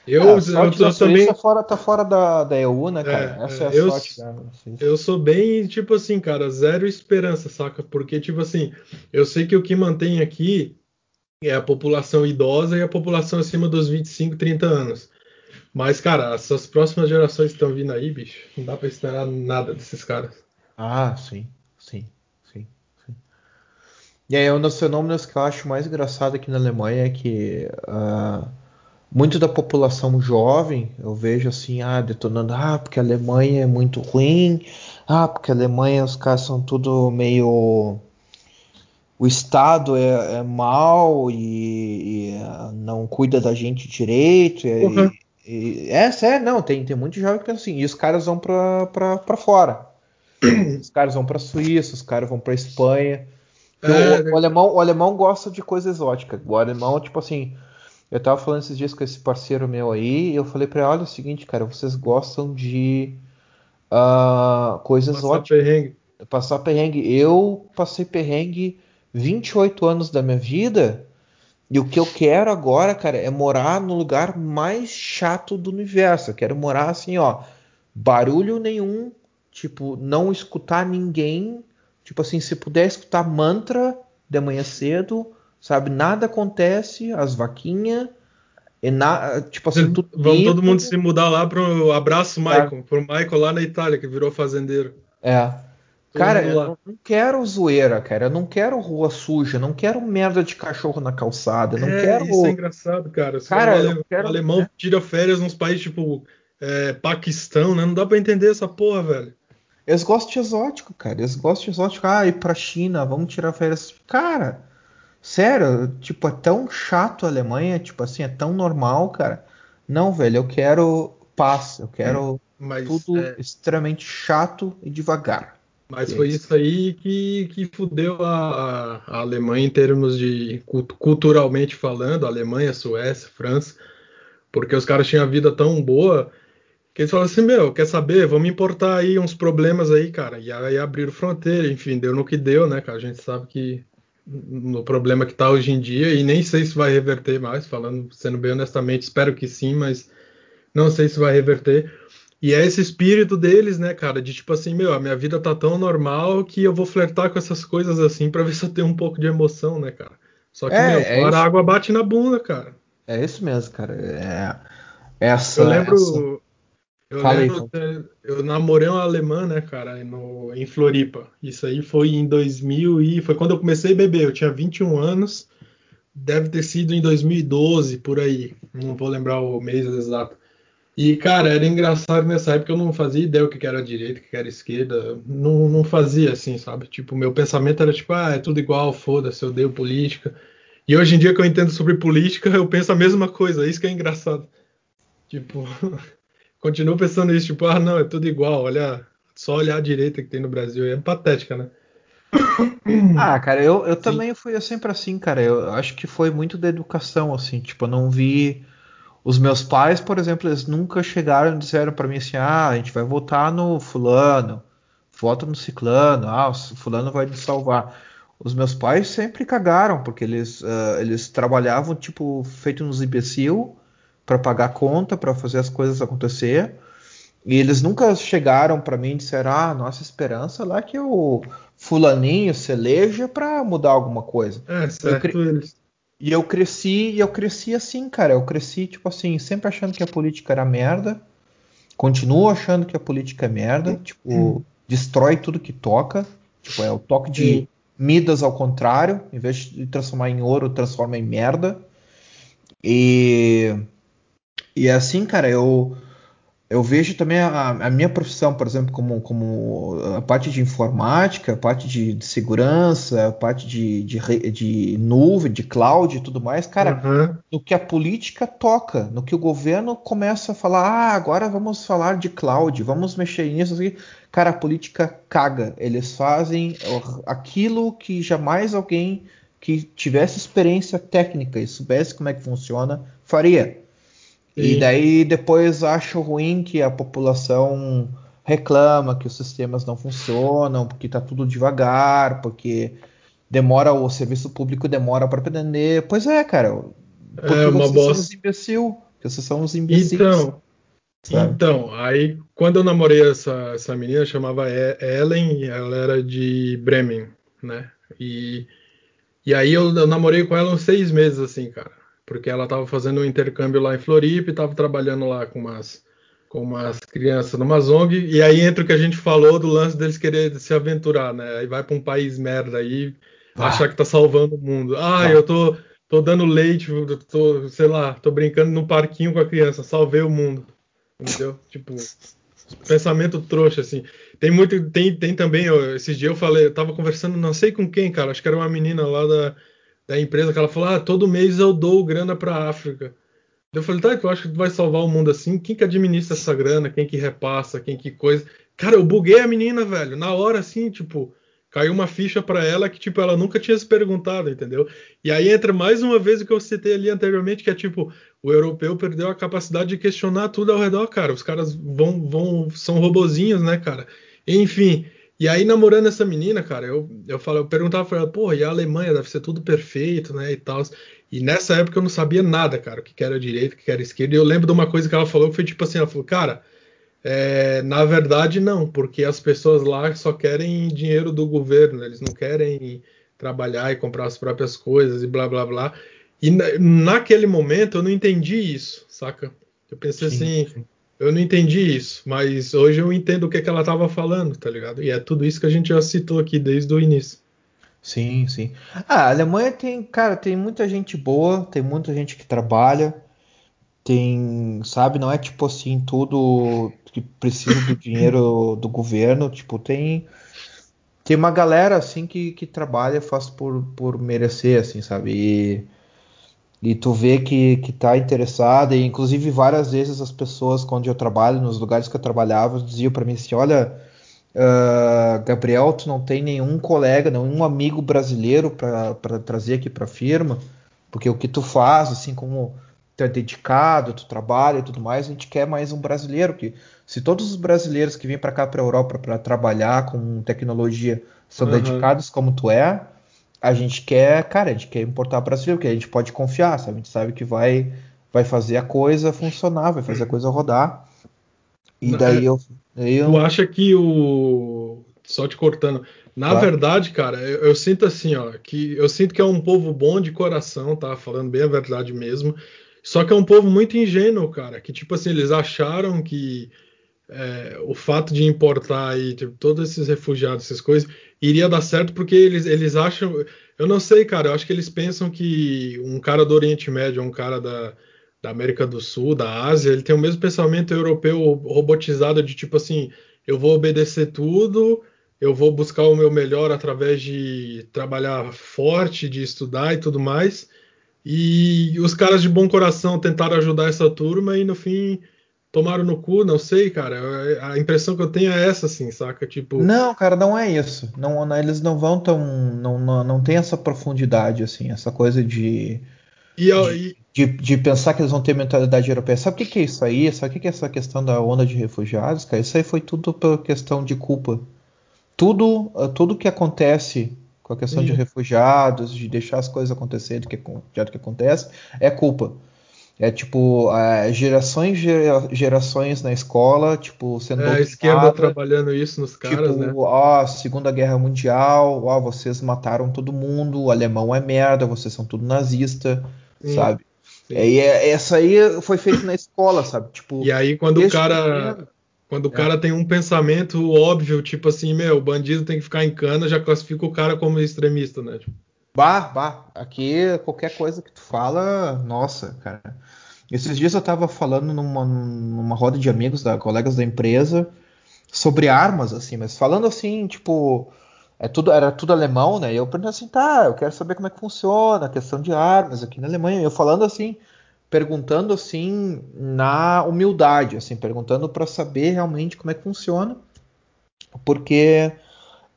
Eu, é, eu, eu, eu também fora, tá fora da, da EU, né, cara? É, Essa é a eu, sorte da Eu sou bem, tipo assim, cara, zero esperança, saca? Porque, tipo assim, eu sei que o que mantém aqui é a população idosa e a população acima dos 25, 30 anos. Mas, cara, essas próximas gerações que estão vindo aí, bicho, não dá pra esperar nada desses caras. Ah, sim, sim, sim, sim. E aí, um dos fenômenos que eu acho mais engraçado aqui na Alemanha é que uh, muito da população jovem, eu vejo assim, ah, detonando, ah, porque a Alemanha é muito ruim, ah, porque a Alemanha os caras são tudo meio. O Estado é, é mal e, e, não cuida da gente direito. E, uhum. e, é sério, não, tem, tem muito jovem que pensa assim, e os caras vão pra, fora. os caras vão pra Suíça, os caras vão pra Espanha. É, o, o, alemão, o alemão gosta de coisa exótica. O alemão, tipo assim, eu tava falando esses dias com esse parceiro meu aí, e eu falei pra ele, olha é o seguinte, cara, vocês gostam de uh, coisas Passar ótimas. Perrengue. Passar perrengue. Eu passei perrengue 28 anos da minha vida, e o que eu quero agora, cara, é morar no lugar mais chato do universo. Eu quero morar assim, ó, barulho nenhum, tipo, não escutar ninguém. Tipo assim, se puder escutar mantra de manhã cedo, sabe? Nada acontece, as vaquinhas. E na, tipo assim, tudo Vamos todo mundo se mudar lá pro abraço, Michael, é. pro Michael lá na Itália, que virou fazendeiro. É. Cara, eu não quero zoeira, cara. Eu não quero rua suja, não quero merda de cachorro na calçada, não é, quero. Isso é engraçado, cara. cara, o quero... alemão tira férias nos países tipo é, Paquistão, né? Não dá pra entender essa porra, velho. Eles gostam de exótico, cara. Eles gostam de exótico. Ah, ir pra China, vamos tirar férias. Cara, Sério, tipo, é tão chato a Alemanha, tipo assim, é tão normal, cara. Não, velho, eu quero paz, eu quero Mas, tudo é... extremamente chato e devagar. Mas foi isso aí que, que fudeu a, a Alemanha em termos de culturalmente falando, Alemanha, Suécia, França, porque os caras tinham a vida tão boa que eles falaram assim, meu, quer saber? Vamos importar aí uns problemas aí, cara. E aí abriram fronteira, enfim, deu no que deu, né, cara? A gente sabe que no problema que está hoje em dia e nem sei se vai reverter mais, falando, sendo bem honestamente, espero que sim, mas não sei se vai reverter. E é esse espírito deles, né, cara, de tipo assim, meu, a minha vida tá tão normal que eu vou flertar com essas coisas assim para ver se eu tenho um pouco de emoção, né, cara. Só que, é, meu, é a água bate na bunda, cara. É isso mesmo, cara. É, essa, eu lembro, essa... Eu lembro, eu namorei uma alemã, né, cara, no, em Floripa. Isso aí foi em 2000 e foi quando eu comecei a beber. Eu tinha 21 anos. Deve ter sido em 2012, por aí. Não vou lembrar o mês exato. E, cara, era engraçado nessa época eu não fazia ideia o que era direita, o que era esquerda. Não, não fazia assim, sabe? Tipo, meu pensamento era tipo, ah, é tudo igual, foda-se, eu odeio política. E hoje em dia que eu entendo sobre política, eu penso a mesma coisa. Isso que é engraçado. Tipo, continuo pensando isso, tipo, ah, não, é tudo igual, olha, só olhar a direita que tem no Brasil, é patética, né? Ah, cara, eu, eu também fui sempre assim, cara. Eu acho que foi muito da educação, assim, tipo, eu não vi. Os meus pais, por exemplo, eles nunca chegaram e disseram para mim assim: ah, a gente vai votar no fulano, vota no ciclano, ah, o fulano vai nos salvar. Os meus pais sempre cagaram, porque eles, uh, eles trabalhavam, tipo, feito nos imbecil, para pagar conta, para fazer as coisas acontecer. E eles nunca chegaram para mim e disseram: "Ah, nossa esperança lá que o fulaninho se eleja para mudar alguma coisa". É, certo eu cre... eles. E eu cresci, e eu cresci assim, cara, eu cresci tipo assim, sempre achando que a política era merda. Continuo achando que a política é merda, tipo, hum. destrói tudo que toca, tipo, é o toque de Midas ao contrário, em vez de transformar em ouro, transforma em merda. E e é assim, cara, eu eu vejo também a, a, minha profissão, por exemplo, como, como a parte de informática, a parte de, de segurança, a parte de, de, de, nuvem, de cloud e tudo mais, cara, uhum. no que a política toca, no que o governo começa a falar, ah, agora vamos falar de cloud, vamos mexer nisso, assim. cara, a política caga, eles fazem aquilo que jamais alguém que tivesse experiência técnica e soubesse como é que funciona, faria. E daí depois acho ruim que a população reclama que os sistemas não funcionam, porque está tudo devagar, porque demora o serviço público demora para aprender. Pois é, cara. Porque é uma vocês bosta. são uns imbecil. Vocês são uns imbecis. Então, sabe? então, aí quando eu namorei essa, essa menina, chamava Ellen, ela era de Bremen, né? E, e aí eu, eu namorei com ela uns seis meses, assim, cara. Porque ela tava fazendo um intercâmbio lá em Floripa e tava trabalhando lá com umas com umas crianças numa ZONG, e aí entra o que a gente falou do lance deles querer se aventurar, né? Aí vai para um país merda aí, ah. achar que tá salvando o mundo. Ah, ah, eu tô, tô dando leite, tô, sei lá, tô brincando no parquinho com a criança, salvei o mundo. Entendeu? tipo, pensamento trouxa, assim. Tem muito, tem, tem também, esses dias eu falei, eu tava conversando, não sei com quem, cara, acho que era uma menina lá da, da empresa, que ela falou, ah, todo mês eu dou grana pra África. Eu falei, tá, eu acho que tu vai salvar o mundo assim. Quem que administra essa grana? Quem que repassa? Quem que coisa? Cara, eu buguei a menina, velho. Na hora, assim, tipo, caiu uma ficha para ela que, tipo, ela nunca tinha se perguntado, entendeu? E aí entra mais uma vez o que eu citei ali anteriormente, que é tipo, o europeu perdeu a capacidade de questionar tudo ao redor, cara. Os caras vão, vão, são robozinhos, né, cara? Enfim. E aí, namorando essa menina, cara, eu, eu, falei, eu perguntava pra ela, pô, e a Alemanha deve ser tudo perfeito, né, e tal. E nessa época eu não sabia nada, cara, o que era direita, o que era esquerda. E eu lembro de uma coisa que ela falou que foi tipo assim: ela falou, cara, é, na verdade não, porque as pessoas lá só querem dinheiro do governo, eles não querem trabalhar e comprar as próprias coisas e blá blá blá. E na, naquele momento eu não entendi isso, saca? Eu pensei sim, assim, sim. Eu não entendi isso, mas hoje eu entendo o que, é que ela estava falando, tá ligado? E é tudo isso que a gente já citou aqui desde o início. Sim, sim. Ah, a Alemanha tem, cara, tem muita gente boa, tem muita gente que trabalha, tem, sabe, não é tipo assim, tudo que precisa do dinheiro do governo, tipo, tem tem uma galera assim que, que trabalha, faz por, por merecer, assim, sabe? E, e tu vê que, que tá interessada, e inclusive várias vezes as pessoas, quando eu trabalho, nos lugares que eu trabalhava, diziam para mim assim, olha, Uh, Gabriel, tu não tem nenhum colega, nenhum amigo brasileiro para trazer aqui para a firma, porque o que tu faz, assim como tu é dedicado, tu trabalha e tudo mais, a gente quer mais um brasileiro. que Se todos os brasileiros que vêm para cá, para a Europa, para trabalhar com tecnologia são uhum. dedicados como tu é, a gente quer, cara, a gente quer importar brasileiro, porque a gente pode confiar, sabe? A gente sabe que vai, vai fazer a coisa funcionar, vai fazer a coisa rodar. E daí eu, daí eu. Tu acha que o. Só te cortando. Na tá. verdade, cara, eu, eu, sinto assim, ó, que eu sinto que é um povo bom de coração, tá? Falando bem a verdade mesmo. Só que é um povo muito ingênuo, cara. Que, tipo assim, eles acharam que é, o fato de importar aí, tipo, todos esses refugiados, essas coisas, iria dar certo porque eles, eles acham. Eu não sei, cara. Eu acho que eles pensam que um cara do Oriente Médio, um cara da da América do Sul, da Ásia, ele tem o mesmo pensamento europeu robotizado de tipo assim, eu vou obedecer tudo, eu vou buscar o meu melhor através de trabalhar forte, de estudar e tudo mais. E os caras de bom coração tentaram ajudar essa turma e no fim tomaram no cu, não sei, cara. A impressão que eu tenho é essa, assim, saca? Tipo. Não, cara, não é isso. Não, não eles não vão tão. Não, não, não tem essa profundidade, assim, essa coisa de. E, de, de, de, pensar que eles vão ter mentalidade europeia. Sabe o que, que é isso aí? Sabe o que, que é essa questão da onda de refugiados? Cara? Isso aí foi tudo pela questão de culpa. Tudo, eh, tudo que acontece com a questão Sim. de refugiados, de deixar as coisas acontecerem do que, do que acontece, é culpa. É tipo, é, gerações gerações na escola, tipo, sendo. É, a esquerda trabalhando isso nos caras, tipo, né? Ó, Segunda Guerra Mundial, ó, vocês mataram todo mundo, o alemão é merda, vocês são tudo nazista, Sim. sabe? E é, essa aí foi feita na escola, sabe? Tipo, e aí quando o cara. Quando o é. cara tem um pensamento óbvio, tipo assim, meu, o bandido tem que ficar em cana, já classifica o cara como extremista, né? Tipo. Bah, bah, aqui qualquer coisa que tu fala, nossa, cara. Esses dias eu tava falando numa, numa roda de amigos, da, colegas da empresa, sobre armas, assim, mas falando assim, tipo, é tudo, era tudo alemão, né? E eu perguntei assim, tá, eu quero saber como é que funciona a questão de armas aqui na Alemanha. Eu falando assim, perguntando assim na humildade, assim, perguntando para saber realmente como é que funciona, porque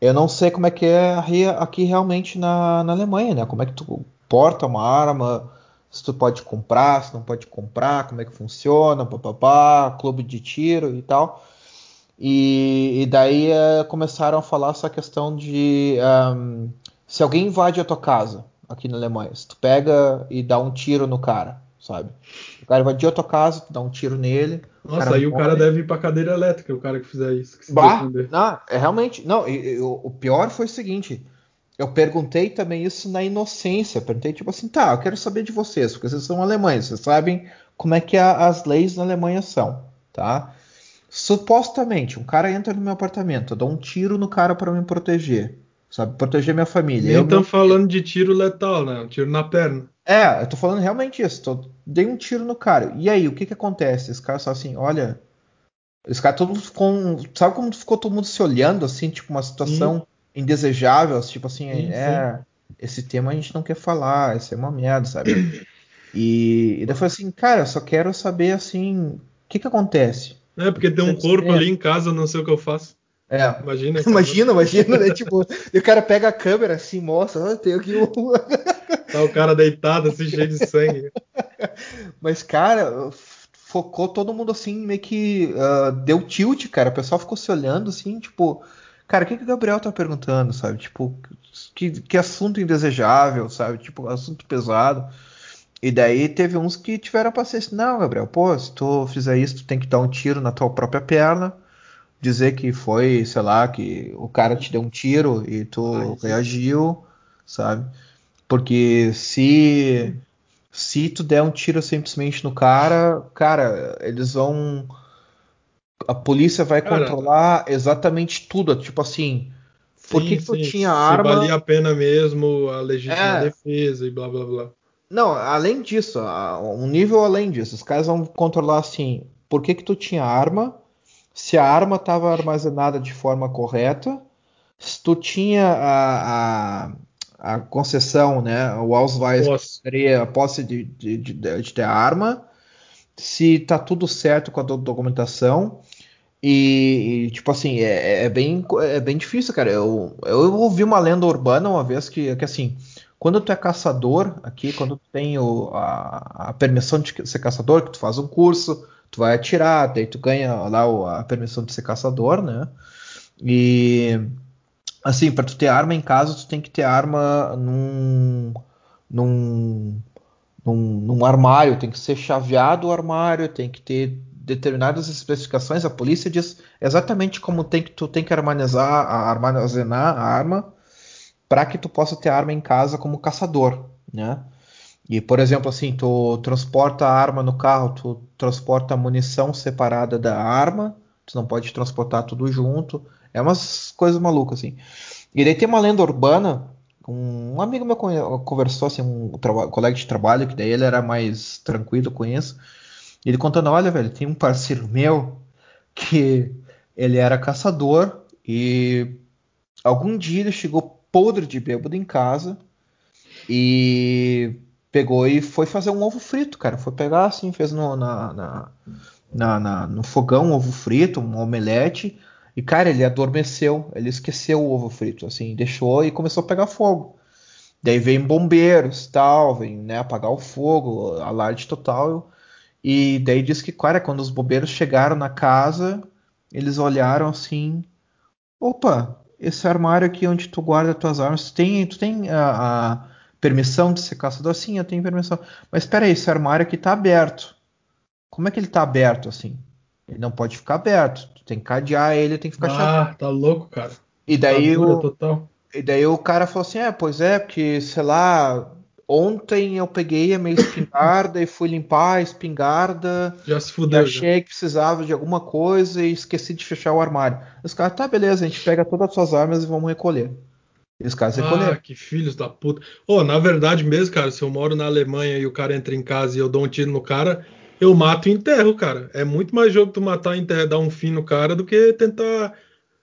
Eu não sei como é que é aqui realmente na, na Alemanha, né? Como é que tu porta uma arma, se tu pode comprar, se não pode comprar, como é que funciona, papapá, clube de tiro e tal. E, e daí é, começaram a falar essa questão de um, se alguém invade a tua casa aqui na Alemanha, se tu pega e dá um tiro no cara, sabe? O cara invadiu a tua casa, tu dá um tiro nele. Nossa, o aí morre. o cara deve ir pra cadeira elétrica, o cara que fizer isso. Que bah, não, é realmente. Não, e, e, o, pior foi o seguinte: eu perguntei também isso na inocência. Perguntei, tipo assim, tá, eu quero saber de vocês, porque vocês são alemães, vocês sabem como é que a, as leis na Alemanha são, tá? Supostamente, um cara entra no meu apartamento, eu dou um tiro no cara para me proteger, sabe? Proteger minha família. Nem estão falando de tiro letal, né? Um tiro na perna. É, eu tô falando realmente isso. Tô... Dei um tiro no cara. E aí, o que que acontece? Esse cara só assim, olha. Esse cara todo ficou. Sabe como ficou todo mundo se olhando, assim, tipo, uma situação. Sim indesejável, tipo assim, sim, é, sim. esse tema a gente não quer falar, isso é uma merda, sabe? E, e daí falei assim, cara, eu só quero saber assim, o que que acontece? É, porque tem um corpo ali em casa, não sei o que eu faço. É. Imagina. imagina, imagina, né? Tipo, e o cara pega a câmera assim, mostra, oh, tem aqui um. tá o cara deitado, assim, cheio de sangue. Mas, cara, focou todo mundo assim, meio que uh, deu tilt, cara. O pessoal ficou se olhando assim, tipo, Cara, o que, que o Gabriel tá perguntando, sabe? Tipo, que, que assunto indesejável, sabe? Tipo, assunto pesado. E daí teve uns que tiveram a paciência. Não, Gabriel, pô, se tu fizer isso, tu tem que dar um tiro na tua própria perna. Dizer que foi, sei lá, que o cara te deu um tiro e tu Ai, reagiu, sabe? Porque se se tu der um tiro simplesmente no cara, cara, eles vão a polícia vai Cara, controlar exatamente tudo. Tipo assim, sim, por que, que tu tinha se arma? Se valia a pena mesmo a legítima é... defesa e blá blá blá. Não, além disso, um nível além disso, os caras vão controlar assim, por que que tu tinha arma? Se a arma estava armazenada de forma correta, se tu tinha a, a, a concessão, né, o Ausweis, seria a posse de, de, de, de ter arma, se tá tudo certo com a documentação, e, e, tipo assim, é, é, bem, é bem difícil, cara. Eu, eu ouvi uma lenda urbana uma vez que, que assim, quando tu é caçador aqui, quando tu tem o, a, a, permissão de ser caçador, que tu faz um curso, tu vai atirar, daí tu ganha lá a permissão de ser caçador, né? E assim, para tu ter arma em casa, tu tem que ter arma num, num, num, num armário, tem que ser chaveado o armário, tem que ter determinadas especificações, a polícia diz exatamente como tem que tu tem que armazenar, armazenar a arma para que tu possa ter arma em casa como caçador, né? E por exemplo, assim, tu transporta a arma no carro, tu transporta a munição separada da arma, tu não pode transportar tudo junto. É umas coisas malucas assim. E daí tem uma lenda urbana, um, amigo meu conversou assim, um, um colega de trabalho que daí ele era mais tranquilo isso ele contando, olha, velho, tem um parceiro meu que ele era caçador e algum dia ele chegou podre de bêbado em casa e pegou e foi fazer um ovo frito, cara. Foi pegar assim, fez no, na, na, na no fogão um ovo frito, um omelete. E, cara, ele adormeceu, ele esqueceu o ovo frito, assim, deixou e começou a pegar fogo. Daí vem bombeiros, tal, vem né, apagar o fogo, alarde total. E daí diz que, cara, quando os bombeiros chegaram na casa, eles olharam assim: opa, esse armário aqui onde tu guarda tuas armas, tu tem, tu tem a, a permissão de ser caçador? Sim, eu tenho permissão. Mas espera aí, esse armário aqui tá aberto. Como é que ele tá aberto assim? Ele não pode ficar aberto. Tem que cadear ele, tem que ficar Ah, tá louco, cara. E daí, o, total. e daí o cara falou assim: é, pois é, porque, sei lá, Ontem eu peguei a minha espingarda e fui limpar a espingarda. Já se fudeu. achei já. que precisava de alguma coisa e esqueci de fechar o armário. Os caras, tá, beleza, a gente pega todas as suas armas e vamos recolher. E os caras ah, recolheram. que filhos da puta. Oh, na verdade mesmo, cara, se eu moro na Alemanha e o cara entra em casa e eu dou um tiro no cara, eu mato e enterro, cara. É muito mais jogo tu matar e enterrar, dar um fim no cara do que tentar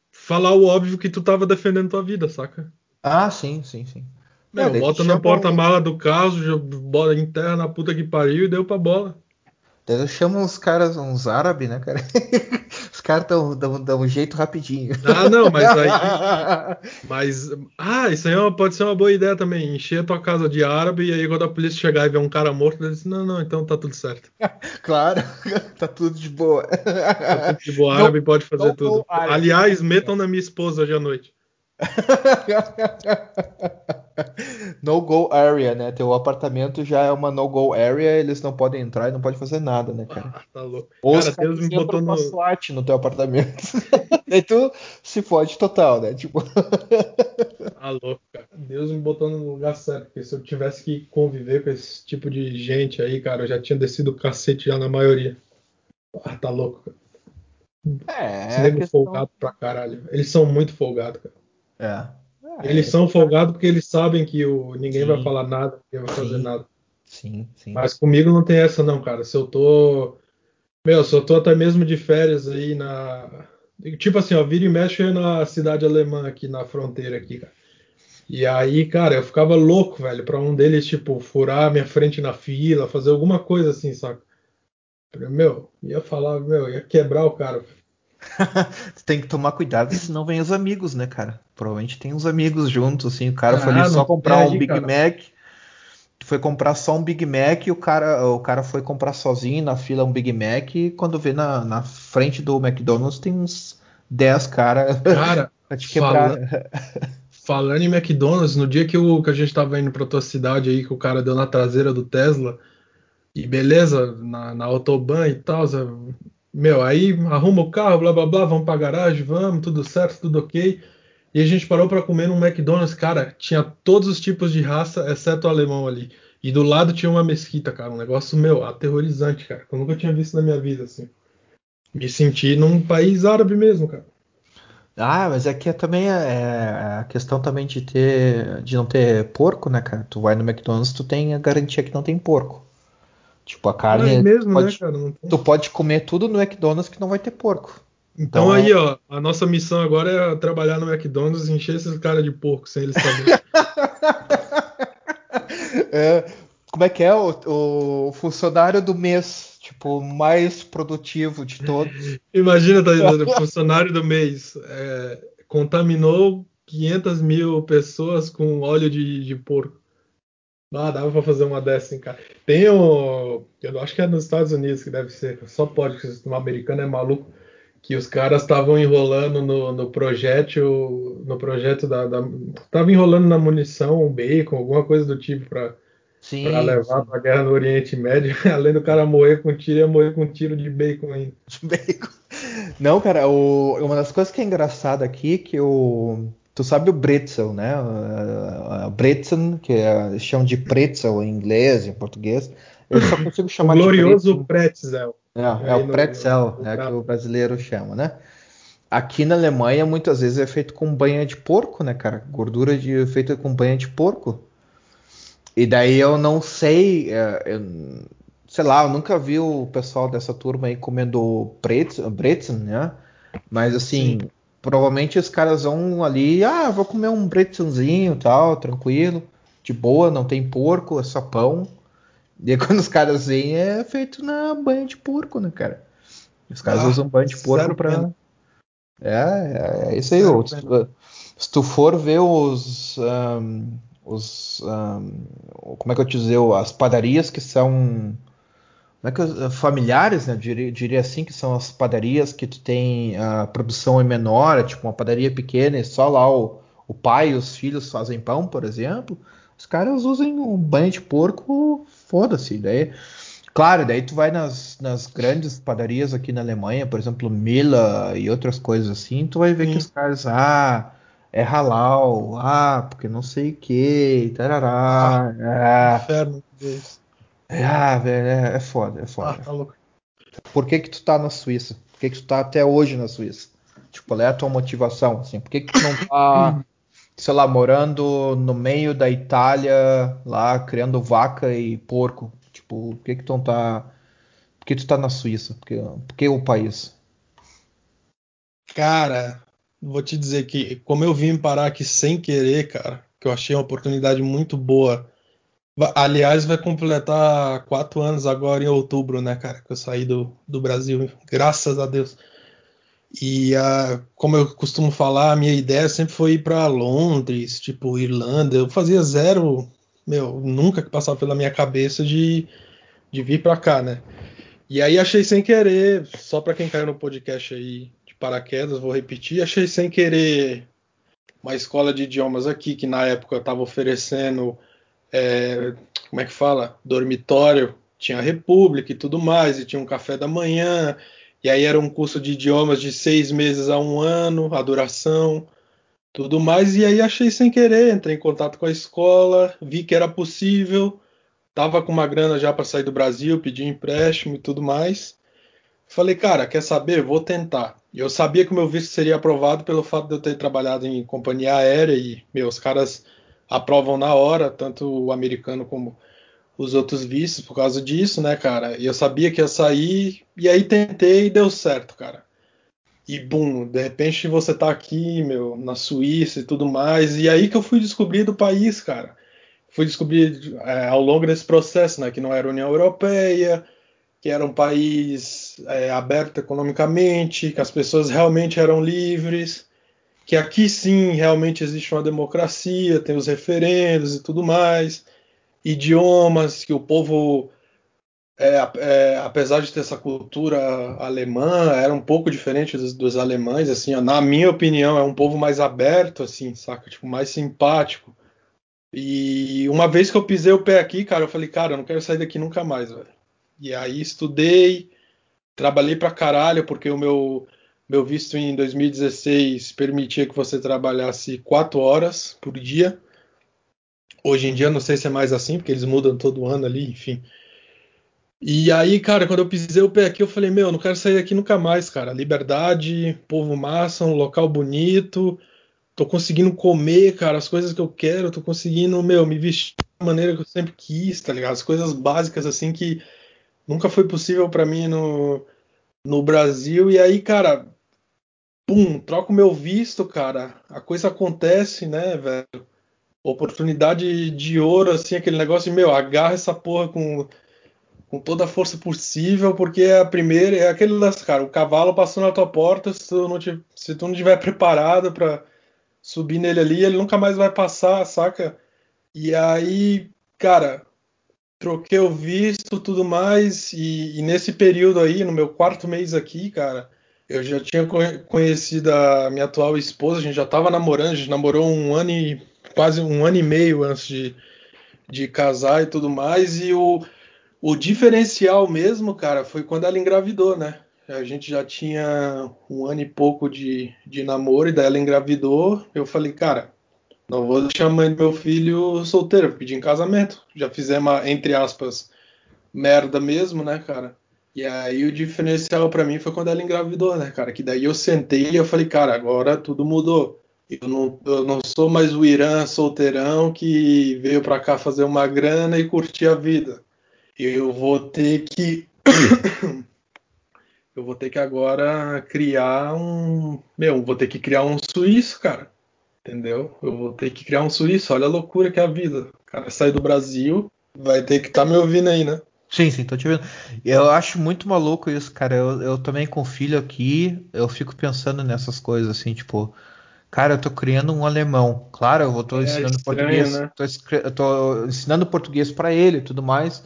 falar o óbvio que tu tava defendendo tua vida, saca? Ah, sim, sim, sim. Não, é, bota na porta-mala do carro, bota em terra na puta que pariu e deu pra bola. Daí eu chamo uns caras, uns árabes, né, cara? caras dão, dão, dão um jeito rapidinho. Ah, não, mas aí. mas. Ah, isso aí é pode ser uma boa ideia também. Encher a tua casa de árabe e aí quando a polícia chegar e ver um cara morto, eles não, não, então tá tudo certo. claro, tá tudo de boa. Tá tudo de boa, árabe pode fazer tudo. Aliás, metam na minha esposa hoje à noite. no go area, né? Teu apartamento já é uma no go area, eles não podem entrar e não podem fazer nada, né, cara? Ah, tá louco. Ou cara, Deus me botou no SWAT no teu apartamento. e tu se fode total, né? Tipo. tá louco, cara. Deus me botou no lugar certo, porque se eu tivesse que conviver com esse tipo de gente aí, cara, eu já tinha descido o cacete já na maioria. Ah, tá louco, cara. É, Esse nego questão... folgado pra caralho. Eles são muito folgados, cara. É. eles são folgados porque eles sabem que o, ninguém sim. vai falar nada, ninguém vai fazer nada. Sim, sim. Mas comigo não tem essa não, cara. Se eu tô. Meu, se eu tô até mesmo de férias aí na. Tipo assim, ó, vira e mexe na cidade alemã aqui na fronteira aqui, cara. E aí, cara, eu ficava louco, velho, pra um deles, tipo, furar minha frente na fila, fazer alguma coisa assim, saca? Meu, ia falar, meu, ia quebrar o cara. tem que tomar cuidado, senão vem os amigos, né, cara? Provavelmente tem uns amigos juntos, assim. O cara ah, foi ali só comprar um Big cara. Mac. Foi comprar só um Big Mac e o cara, o cara foi comprar sozinho na fila um Big Mac. E quando vê na, na frente do McDonald's tem uns 10 cara, cara pra te quebrar. Fala... Falando em McDonald's, no dia que, o, que a gente tava indo pra tua cidade aí, que o cara deu na traseira do Tesla, e beleza, na, na Autobahn e tal, meu, aí arruma o carro, blá blá blá, vamos pra garagem, vamos, tudo certo, tudo ok. E a gente parou para comer num McDonald's, cara, tinha todos os tipos de raça, exceto o alemão ali. E do lado tinha uma mesquita, cara, um negócio, meu, aterrorizante, cara, que eu nunca tinha visto na minha vida, assim. Me senti num país árabe mesmo, cara. Ah, mas aqui é também é, é a questão também de ter, de não ter porco, né, cara? Tu vai no McDonald's, tu tem a garantia que não tem porco. Tipo, a carne. é mesmo, pode, né, cara? Tem... Tu pode comer tudo no McDonald's que não vai ter porco. Então, então aí, ó, a nossa missão agora é trabalhar no McDonald's e encher esses caras de porco sem eles saberem. é, como é que é o, o, funcionário do mês, tipo, mais produtivo de todos? Imagina, tá o funcionário do mês é, contaminou 500 mil pessoas com óleo de, de porco. Ah, dava pra fazer uma dessa, hein, cara. Tem o. Eu acho que é nos Estados Unidos que deve ser. Só pode, porque o sistema americano é maluco. Que os caras estavam enrolando no, no projétil. No projeto da. Estavam enrolando na munição, um bacon, alguma coisa do tipo pra, sim, pra levar sim. pra guerra no Oriente Médio. Além do cara morrer com tiro, ia morrer com tiro de bacon ainda. Bacon. Não, cara, o, uma das coisas que é engraçada aqui que o Tu sabe o Bretzel, né? O Bretzen, que é, chamam de pretzel em inglês, em português. Eu só consigo chamar o glorioso de pretzel. É, é o pretzel, no, é que o brasileiro chama, né? Aqui na Alemanha, muitas vezes é feito com banha de porco, né, cara? Gordura de, feita com banha de porco. E daí eu não sei, é, eu, sei lá, eu nunca vi o pessoal dessa turma aí comendo Bretzen, né? Mas assim, Sim provavelmente os caras vão ali, ah, vou comer um bretzelzinho tal, tranquilo, de boa, não tem porco, é só pão. E aí, quando os caras vêm, é feito na banha de porco, né, cara? Os caras ah, usam banho de porco pra. É, é, é, isso aí. Se tu, se tu for ver os. Um, os um, como é que eu te dizer? As padarias que são é que, eh, familiares, né? Diria, diria, assim que são as padarias que tu tem a produção é menor, é tipo uma padaria pequena e só lá o, o pai e os filhos fazem pão, por exemplo. Os caras usam um banho de porco, foda-se. Daí, claro, daí tu vai nas, nas grandes padarias aqui na Alemanha, por exemplo, Mila e outras coisas assim, tu vai ver Sim. que os caras, ah, é halal, ah, porque não sei o que, tarará, ah, é. Inferno Deus. Ah, velho, é, é foda, é foda. Ah, tá louco. Por que que tu tá na Suíça? Por que que tu tá até hoje na Suíça? Tipo, qual é a tua motivação, assim? Por que que tu não tá, sei lá, morando no meio da Itália, lá, criando vaca e porco? Tipo, por que que tu não tá... Por que tu tá na Suíça? Por que, por que o país? Cara, vou te dizer que como eu vim parar aqui sem querer, cara, que eu achei uma oportunidade muito boa Aliás, vai completar quatro anos agora em outubro, né, cara? Que eu saí do, do Brasil, graças a Deus. E a, como eu costumo falar, a minha ideia sempre foi ir para Londres, tipo Irlanda. Eu fazia zero, meu, nunca que passava pela minha cabeça de, de vir para cá, né? E aí achei sem querer, só para quem caiu no podcast aí de paraquedas, vou repetir, achei sem querer uma escola de idiomas aqui que na época estava oferecendo, é, como é que fala, dormitório, tinha República e tudo mais, e tinha um café da manhã, e aí era um curso de idiomas de seis meses a um ano, a duração, tudo mais, e aí achei sem querer, entrei em contato com a escola, vi que era possível Tava com uma grana já para sair do Brasil, pedi empréstimo e tudo mais. Falei, cara, quer saber? Vou tentar. Eu sabia que o meu visto seria aprovado pelo fato de eu ter trabalhado em companhia aérea e meus caras aprovam na hora, tanto o americano como os outros vistos por causa disso, né, cara? E eu sabia que ia sair, e aí tentei e deu certo, cara. E bum, de repente você tá aqui, meu, na Suíça e tudo mais, e aí que eu fui descobrir do país, cara fui descobrir é, ao longo desse processo né, que não era União Europeia, que era um país é, aberto economicamente, que as pessoas realmente eram livres, que aqui sim realmente existe uma democracia, tem os referendos e tudo mais, idiomas, que o povo, é, é, apesar de ter essa cultura alemã, era um pouco diferente dos, dos alemães, assim, na minha opinião, é um povo mais aberto, assim, saca, tipo, mais simpático e uma vez que eu pisei o pé aqui, cara, eu falei, cara, eu não quero sair daqui nunca mais, velho. E aí estudei, trabalhei pra caralho, porque o meu, meu visto em 2016 permitia que você trabalhasse quatro horas por dia. Hoje em dia não sei se é mais assim, porque eles mudam todo ano ali, enfim. E aí, cara, quando eu pisei o pé aqui, eu falei, meu, não quero sair daqui nunca mais, cara. Liberdade, povo massa, um local bonito, tô conseguindo comer, cara, as coisas que eu quero, tô conseguindo, meu, me vestir da maneira que eu sempre quis, tá ligado? As coisas básicas, assim, que nunca foi possível para mim no, no Brasil. E aí, cara, pum, troco meu visto, cara, a coisa acontece, né, velho? Oportunidade de ouro, assim, aquele negócio, meu, agarra essa porra com, com toda a força possível, porque é a primeira, é aquele lance, cara, o cavalo passou na tua porta, se tu não, te, se tu não tiver preparado para subir nele ali, ele nunca mais vai passar, saca? E aí, cara, troquei o visto, tudo mais, e, e, nesse período aí, no meu quarto mês aqui, cara, eu já tinha conhecido a minha atual esposa, a gente já tava namorando, a gente namorou um ano e quase um ano e meio antes de, de casar e tudo mais, e o, o diferencial mesmo, cara, foi quando ela engravidou, né? A gente já tinha um ano e pouco de, de namoro, e daí ela engravidou. Eu falei, cara, não vou deixar a mãe do meu filho solteira, pedir em casamento. Já fizemos, entre aspas, merda mesmo, né, cara? E aí o diferencial para mim foi quando ela engravidou, né, cara? Que daí eu sentei e eu falei, cara, agora tudo mudou. Eu não, eu não sou mais o Irã solteirão que veio para cá fazer uma grana e curtir a vida. Eu vou ter que eu vou ter que agora criar um. Meu, vou ter que criar um suíço, cara. Entendeu? Eu vou ter que criar um suíço. Olha a loucura que é a vida. O cara sai do Brasil, vai ter que estar tá me ouvindo aí, né? Sim, sim, tô te vendo. Eu acho muito maluco isso, cara. Eu, eu também com filho aqui, eu fico pensando nessas coisas, assim, tipo, cara, eu tô criando um alemão. Claro, eu vou tô é ensinando estranho, português, né? tô, eu tô ensinando português para ele e tudo mais.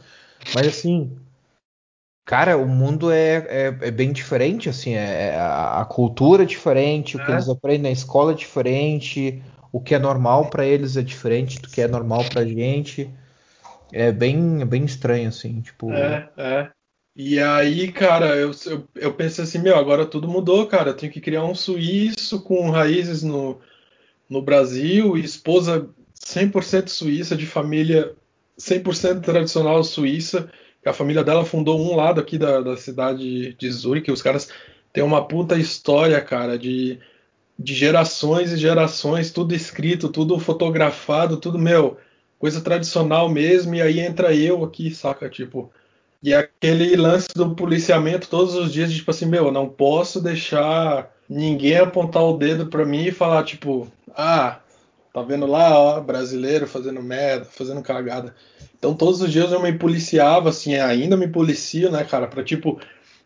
Mas assim, Cara, o mundo é, é, é bem diferente, assim, é, é a, a, cultura é diferente, o que é. eles aprendem na escola é diferente, o que é normal para eles é diferente do que é normal pra gente. É bem, é bem estranho, assim, tipo. É, é. E aí, cara, eu, eu, eu pensei assim, meu, agora tudo mudou, cara. Eu tenho que criar um suíço com raízes no, no Brasil, esposa 100% suíça, de família 100% tradicional suíça a família dela fundou um lado aqui da, da cidade de Zurique. Os caras têm uma puta história, cara, de, de gerações e gerações, tudo escrito, tudo fotografado, tudo, meu, coisa tradicional mesmo. E aí entra eu aqui, saca? Tipo, e aquele lance do policiamento todos os dias, tipo assim, meu, não posso deixar ninguém apontar o dedo para mim e falar, tipo, ah, tá vendo lá, ó, brasileiro fazendo merda, fazendo cagada. Então todos os dias eu me policiava, assim, ainda me policio, né, cara, pra tipo,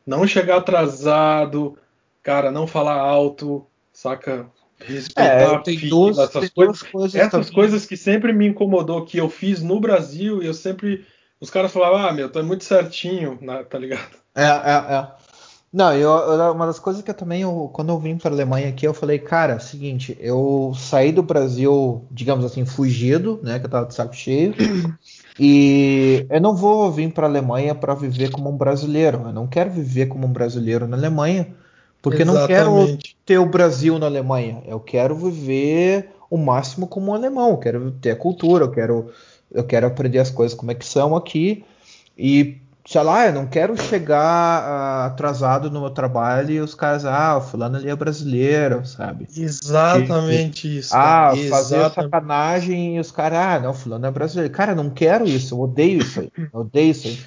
não chegar atrasado. cara, não falar alto, saca? Respeitar é, tem duas, essas, tem coisas, coisas, essas coisas que sempre me incomodou, que eu fiz no Brasil e eu sempre. Os caras falavam, ah, meu, é muito certinho, tá ligado? É, é, é. Não, eu, uma das coisas que eu também, eu, quando eu vim para a Alemanha aqui, eu falei, cara, é seguinte, eu saí do Brasil, digamos assim, fugido, né, que eu tava de saco cheio, e eu não vou vir para a Alemanha para viver como um brasileiro, eu não quero viver como um brasileiro na Alemanha, porque Exatamente. não quero ter o Brasil na Alemanha, eu quero viver o máximo como um alemão, eu quero ter a cultura, eu quero, eu quero aprender as coisas como é que são aqui, e sei lá, eu não quero chegar uh, atrasado no meu trabalho e os caras, ah, o fulano ali é brasileiro, sabe? Exatamente e, isso. Ah, Exatamente. fazer sacanagem e os caras, ah, não, fulano é brasileiro. Cara, eu não quero isso, eu odeio isso aí. Eu odeio isso aí.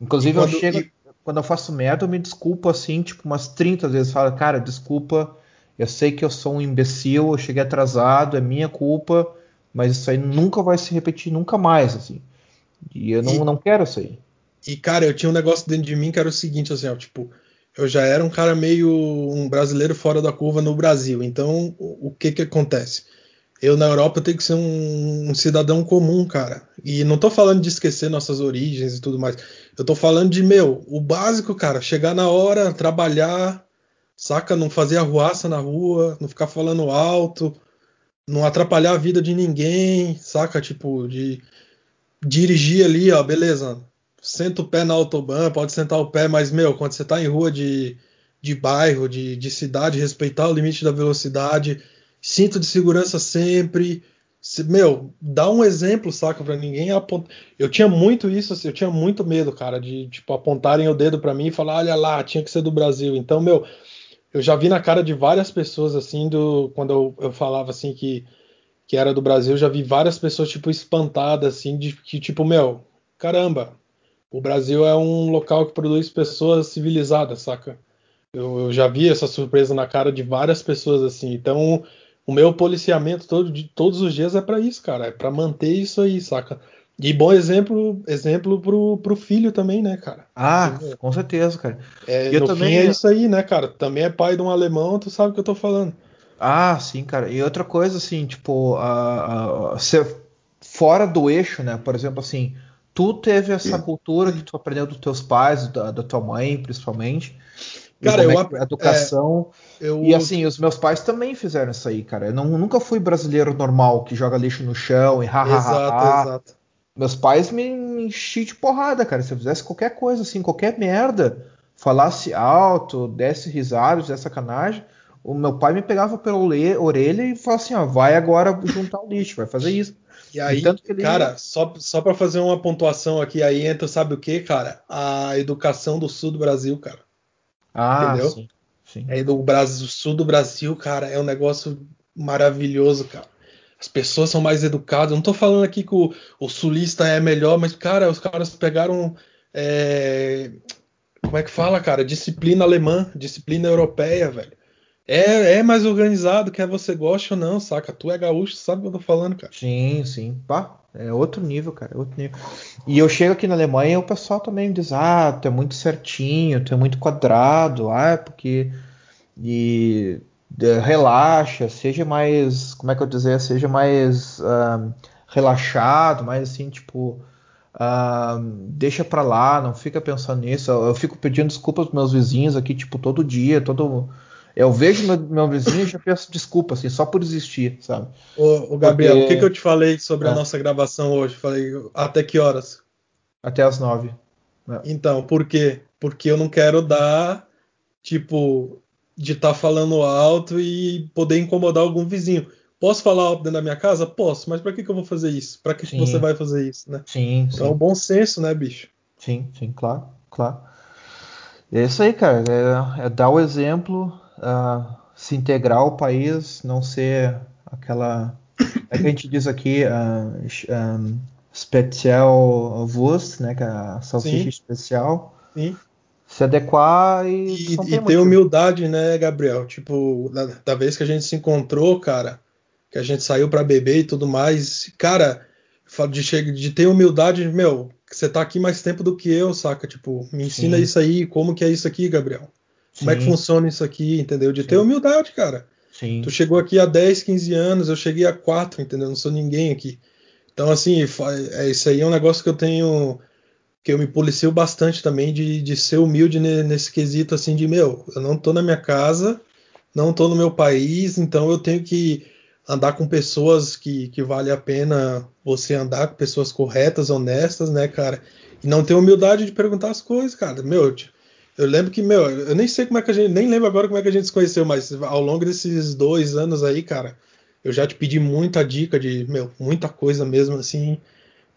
Inclusive, quando, eu chego. Quando eu faço merda, eu me desculpo assim, tipo, umas 30 vezes. Falo, cara, desculpa, eu sei que eu sou um imbecil, eu cheguei atrasado, é minha culpa, mas isso aí nunca vai se repetir, nunca mais, assim. E eu não, e... não quero isso aí. E, cara, eu tinha um negócio dentro de mim que era o seguinte, assim, ó, tipo, eu já era um cara meio um brasileiro fora da curva no Brasil. Então, o, o que que acontece? Eu na Europa tenho que ser um, um, cidadão comum, cara. E não tô falando de esquecer nossas origens e tudo mais. Eu tô falando de, meu, o básico, cara, chegar na hora, trabalhar, saca? Não fazer arruaça na rua, não ficar falando alto, não atrapalhar a vida de ninguém, saca? Tipo, de dirigir ali, ó, beleza senta o pé na autobahn, pode sentar o pé, mas, meu, quando você tá em rua de, de bairro, de, de cidade, respeitar o limite da velocidade, cinto de segurança sempre. Se, meu, dá um exemplo, saca, para ninguém apontar. Eu tinha muito isso, assim, eu tinha muito medo, cara, de, tipo, apontarem o dedo para mim e falar, olha lá, tinha que ser do Brasil. Então, meu, eu já vi na cara de várias pessoas, assim, do, quando eu, eu falava, assim, que, que era do Brasil, já vi várias pessoas, tipo, espantadas, assim, de que, tipo, meu, caramba, o Brasil é um local que produz pessoas civilizadas, saca? Eu, eu, já vi essa surpresa na cara de várias pessoas assim. Então, o meu policiamento todo, de, todos os dias é para isso, cara. É para manter isso aí, saca? E bom exemplo, exemplo pro, pro filho também, né, cara? Ah, com certeza, cara. É, eu no também fim é isso aí, né, cara? Também é pai de um alemão, tu sabe o que eu tô falando. Ah, sim, cara. E outra coisa, assim, tipo, a, a, ser fora do eixo, né? Por exemplo, assim, tu teve essa cultura que tu aprendeu dos teus pais, da, da tua mãe, principalmente. Cara, eu é educação. É, eu... E assim, os meus pais também fizeram isso aí, cara. Eu não, nunca fui brasileiro normal que joga lixo no chão e hahaha. Exato, exato. Meus pais me, me enchiam de porrada, cara. Se eu fizesse qualquer coisa assim, qualquer merda, falasse alto, desse risada, fizesse sacanagem, o meu pai me pegava pela orelha e falava assim: ó, vai agora juntar o lixo, vai fazer isso. E aí, ele... cara, só, só para fazer uma pontuação aqui, aí entra, sabe o que, cara? A educação do sul do Brasil, cara. Ah, Entendeu? Sim, sim. É do Brasil, sul do Brasil, cara, é um negócio maravilhoso, cara. As pessoas são mais educadas. Eu não tô falando aqui que o, o sulista é melhor, mas, cara, os caras pegaram. É... Como é que fala, cara? Disciplina alemã, disciplina europeia, velho. É, é mais organizado, quer você goste ou não, saca? Tu é gaúcho, sabe o que eu tô falando, cara. Sim, sim. Pá, é outro nível, cara. É outro nível. E eu chego aqui na Alemanha e o pessoal também diz: ah, tu é muito certinho, tu é muito quadrado, ah, é porque. E relaxa, seja mais. Como é que eu dizer? Seja mais uh, relaxado, mais assim, tipo. Uh, deixa pra lá, não fica pensando nisso. Eu, eu fico pedindo desculpas pros meus vizinhos aqui, tipo, todo dia, todo eu vejo meu, meu vizinho e já peço desculpa, assim, só por existir, sabe? Ô, ô Gabriel, Porque... o que, que eu te falei sobre é. a nossa gravação hoje? Falei, até que horas? Até as nove. É. Então, por quê? Porque eu não quero dar, tipo, de estar tá falando alto e poder incomodar algum vizinho. Posso falar alto dentro da minha casa? Posso, mas para que, que eu vou fazer isso? Para que, que você vai fazer isso, né? Sim, então, sim. é um bom senso, né, bicho? Sim, sim, claro, claro. É isso aí, cara. É, é dar o exemplo, uh, se integrar ao país, não ser aquela. É que a gente diz aqui, uh, um, special Wurst, né, que é a salsicha Sim. especial. Sim. Se adequar e. E, e ter humildade, né, Gabriel? Tipo, da, da, vez que a gente se encontrou, cara, que a gente saiu para beber e tudo mais, cara, de, de ter humildade, meu, você tá aqui mais tempo do que eu, saca? Tipo, me ensina Sim. isso aí, como que é isso aqui, Gabriel? Como é que funciona isso aqui, entendeu? De Sim. ter humildade, cara. Sim. Tu chegou aqui há 10, 15 anos, eu cheguei há 4, entendeu? Não sou ninguém aqui. Então, assim, é, isso aí é um negócio que eu tenho. que eu me policio bastante também de, de ser humilde nesse quesito, assim, de, meu, eu não tô na minha casa, não tô no meu país, então eu tenho que andar com pessoas que, que vale a pena você andar com pessoas corretas, honestas, né, cara? E não ter humildade de perguntar as coisas, cara. Meu, eu lembro que, meu, eu nem sei como é que a gente, nem lembro agora como é que a gente se conheceu, mas ao longo desses dois anos aí, cara, eu já te pedi muita dica de, meu, muita coisa mesmo, assim.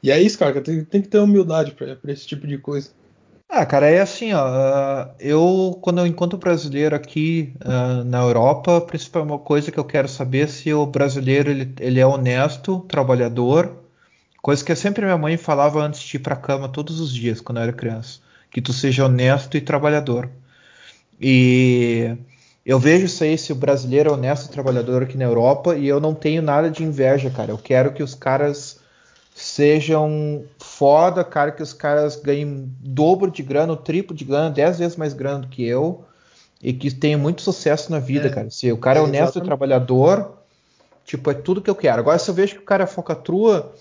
E é isso, cara, tem, tem que ter humildade para esse tipo de coisa. Ah, cara, é assim, ó. Ah, eu, quando eu encontro brasileiro aqui uh, na Europa, a principal coisa que eu quero saber é se o brasileiro ele, ele é honesto, trabalhador, coisa que sempre minha mãe falava antes de ir para cama todos os dias quando eu era criança, que tu seja honesto e trabalhador. E eu vejo isso aí, se o brasileiro é honesto e trabalhador aqui na Europa, e eu não tenho nada de inveja, cara. Eu quero que os caras sejam foda, cara, que os caras ganhem dobro de grana, triplo de grana, dez vezes mais grana do que eu, e que tenham muito sucesso na vida, é, cara. Se o cara é, é honesto e trabalhador, tipo, é tudo que eu quero. Agora, se eu vejo que o cara é focatrua,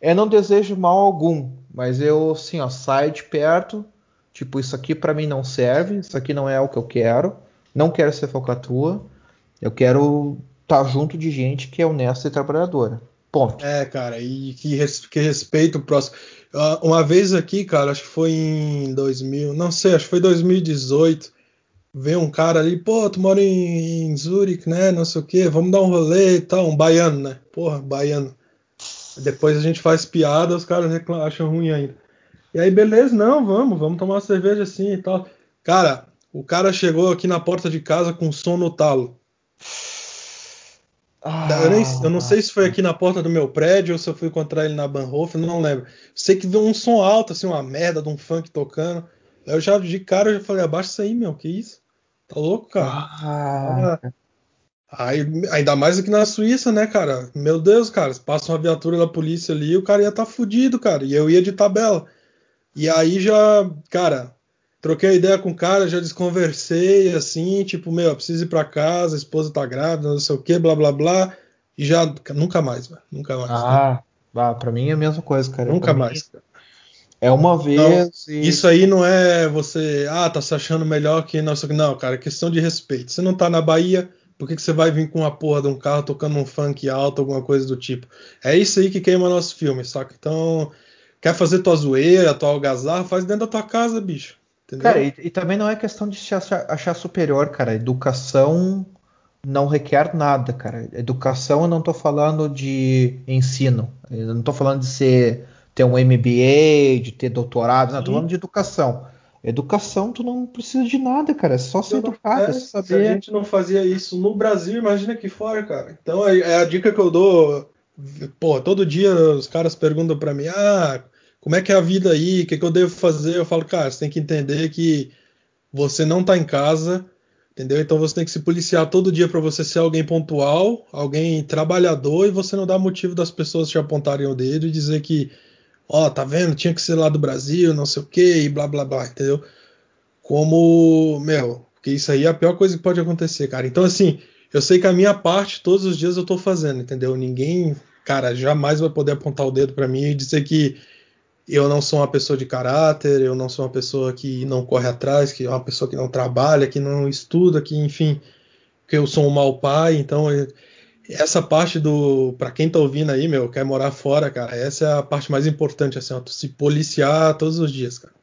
eu não desejo mal algum, mas eu, assim, ó, saio de perto, tipo, isso aqui para mim não serve, isso aqui não é o que eu quero não quero ser falcatrua. Eu quero estar tá junto de gente que é honesta e trabalhadora. Ponto. É, cara, e que, res, que respeito o próximo. Uh, uma vez aqui, cara, acho que foi em 2000, não sei, acho que foi 2018. Veio um cara ali, pô, tu mora em, em Zurich, né? Não sei o quê, vamos dar um rolê e tal. Um baiano, né? Porra, baiano. Depois a gente faz piada, os caras acham ruim ainda. E aí, beleza, não, vamos, vamos tomar uma cerveja assim e tal. Cara, o cara chegou aqui na porta de casa com som no talo. Ah, eu, nem, eu, não sei se foi aqui na porta do meu prédio ou se eu fui encontrar ele na Banhof, não lembro. Sei que viu um som alto, assim, uma merda de um funk tocando. Eu já de cara eu já falei, abaixa isso aí, meu, que isso? Tá louco, cara? Ah. Aí, ainda mais aqui na Suíça, né, cara? Meu Deus, cara, se passa uma viatura da polícia ali, o cara ia estar tá fudido, cara. E eu ia de tabela. E aí já, cara, troquei a ideia com o cara, já desconversei, assim, tipo, meu, preciso ir pra casa, a esposa tá grávida, não sei o que, blá blá blá. E já nunca mais, velho. Nunca mais. Ah, né? ah, pra mim é a mesma coisa, cara. Nunca mais. É uma vez. Não, e... Isso aí não é você, ah, tá se achando melhor que não Não, cara, é questão de respeito. Você não tá na Bahia, por que, que você vai vir com uma porra de um carro tocando um funk alto, alguma coisa do tipo? É isso aí que queima nosso filme, saca? Então, quer fazer tua zoeira, tua algazarra, faz dentro da tua casa, bicho. Entendeu? Cara, e, e, também não é questão de se achar, achar, superior, cara. Educação não requer nada, cara. Educação eu não tô falando de ensino. Eu não tô falando de ser ter um MBA, de ter doutorado, não, tô falando de educação. Educação, tu não precisa de nada, cara. É só ser educado, é, é saber. Se a gente não fazia isso no Brasil, imagina aqui fora, cara. Então é, é a dica que eu dou. Pô, todo dia os caras perguntam para mim: ah, como é que é a vida aí? O que, que eu devo fazer? Eu falo, cara, você tem que entender que você não está em casa, entendeu? Então você tem que se policiar todo dia para você ser alguém pontual, alguém trabalhador e você não dá motivo das pessoas te apontarem o dedo e dizer que, ó, oh, tá vendo? Tinha que ser lá do Brasil, não sei o que, e blá blá blá, entendeu? Como, meu, porque isso aí é a pior coisa que pode acontecer, cara. Então, assim, eu sei que a minha parte todos os dias eu tô fazendo, entendeu? Ninguém, cara, jamais vai poder apontar o dedo para mim e dizer que eu não sou uma pessoa de caráter, eu não sou uma pessoa que não corre atrás, que é uma pessoa que não trabalha, que não estuda, que enfim, que eu sou um mau pai, então essa parte do para quem tá ouvindo aí, meu, quer morar fora, cara, essa é a parte mais importante assim, ó, se policiar todos os dias, cara.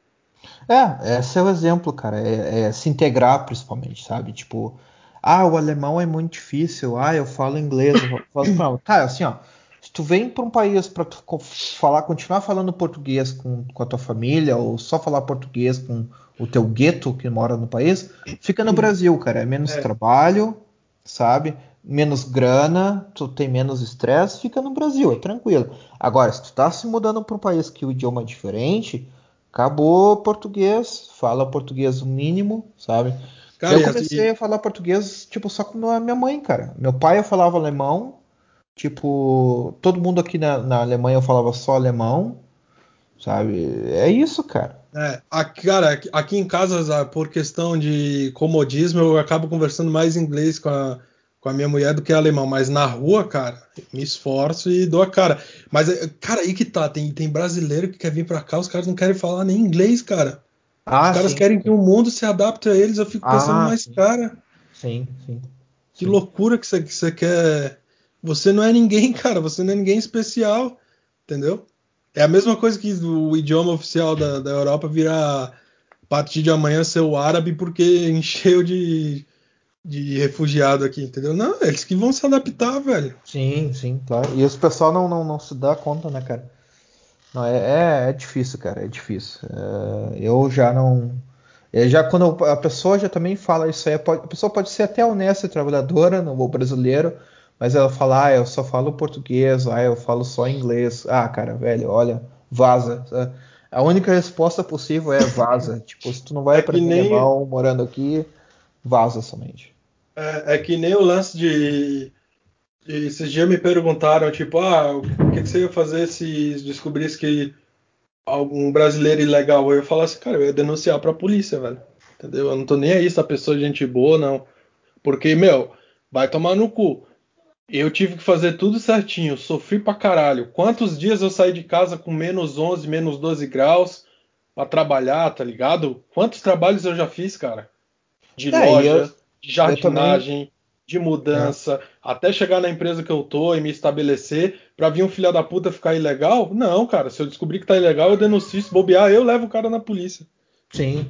É, esse é o exemplo, cara, é, é se integrar principalmente, sabe? Tipo, ah, o alemão é muito difícil, ah, eu falo inglês, eu falo, tá, assim, ó, se tu vem para um país para tu falar, continuar falando português com, com a tua família ou só falar português com o teu gueto que mora no país, fica no Brasil, cara. É menos é. trabalho, sabe? Menos grana, tu tem menos estresse, fica no Brasil, é tranquilo. Agora, se tu tá se mudando para um país que o idioma é diferente, acabou português, fala português o mínimo, sabe? Cara, eu comecei assim... a falar português, tipo, só com a minha mãe, cara. Meu pai eu falava alemão, Tipo, todo mundo aqui na, na Alemanha falava só alemão, sabe? É isso, cara. É, aqui, cara, aqui em casa, por questão de comodismo, eu acabo conversando mais inglês com a, com a minha mulher do que alemão, mas na rua, cara, me esforço e dou a cara. Mas, é, cara, aí que tá, tem, tem brasileiro que quer vir pra cá, os caras não querem falar nem inglês, cara. Ah, os caras sim. querem que o mundo se adapte a eles, eu fico pensando, ah, mais sim. cara. Sim, sim. Que sim. loucura que você, que você quer. Você não é ninguém, cara, você não é ninguém especial, entendeu? É a mesma coisa que o idioma oficial da, da Europa virar a partir de amanhã ser o árabe porque encheu de, de refugiado aqui, entendeu? Não, eles que vão se adaptar, velho. Sim, sim, claro. E os pessoal não, não, não se dá conta, né, cara? Não, é, é, é difícil, cara, é difícil. É, eu já não. É, já quando a pessoa já também fala isso aí, a pessoa pode ser até honesta e trabalhadora, no brasileiro, mas ela fala, ah, eu só falo português, ah, eu falo só inglês. Ah, cara, velho, olha, vaza. A única resposta possível é vaza. tipo, se tu não vai é aprender nem... alemão morando aqui, vaza somente. É, é, que nem o lance de, de. Esses dias me perguntaram, tipo, ah, o que, que você ia fazer se descobrisse que algum brasileiro ilegal? Eu ia falar assim, cara, eu ia denunciar pra polícia, velho. Entendeu? Eu não tô nem aí se a pessoa é gente boa, não. Porque, meu, vai tomar no cu. Eu tive que fazer tudo certinho, sofri pra caralho. Quantos dias eu saí de casa com menos 11, menos 12 graus pra trabalhar, tá ligado? Quantos trabalhos eu já fiz, cara? De é, loja, eu, de jardinagem, de mudança, é. até chegar na empresa que eu tô e me estabelecer, pra vir um filho da puta ficar ilegal? Não, cara, se eu descobrir que tá ilegal, eu denuncio, se bobear, eu levo o cara na polícia. Sim.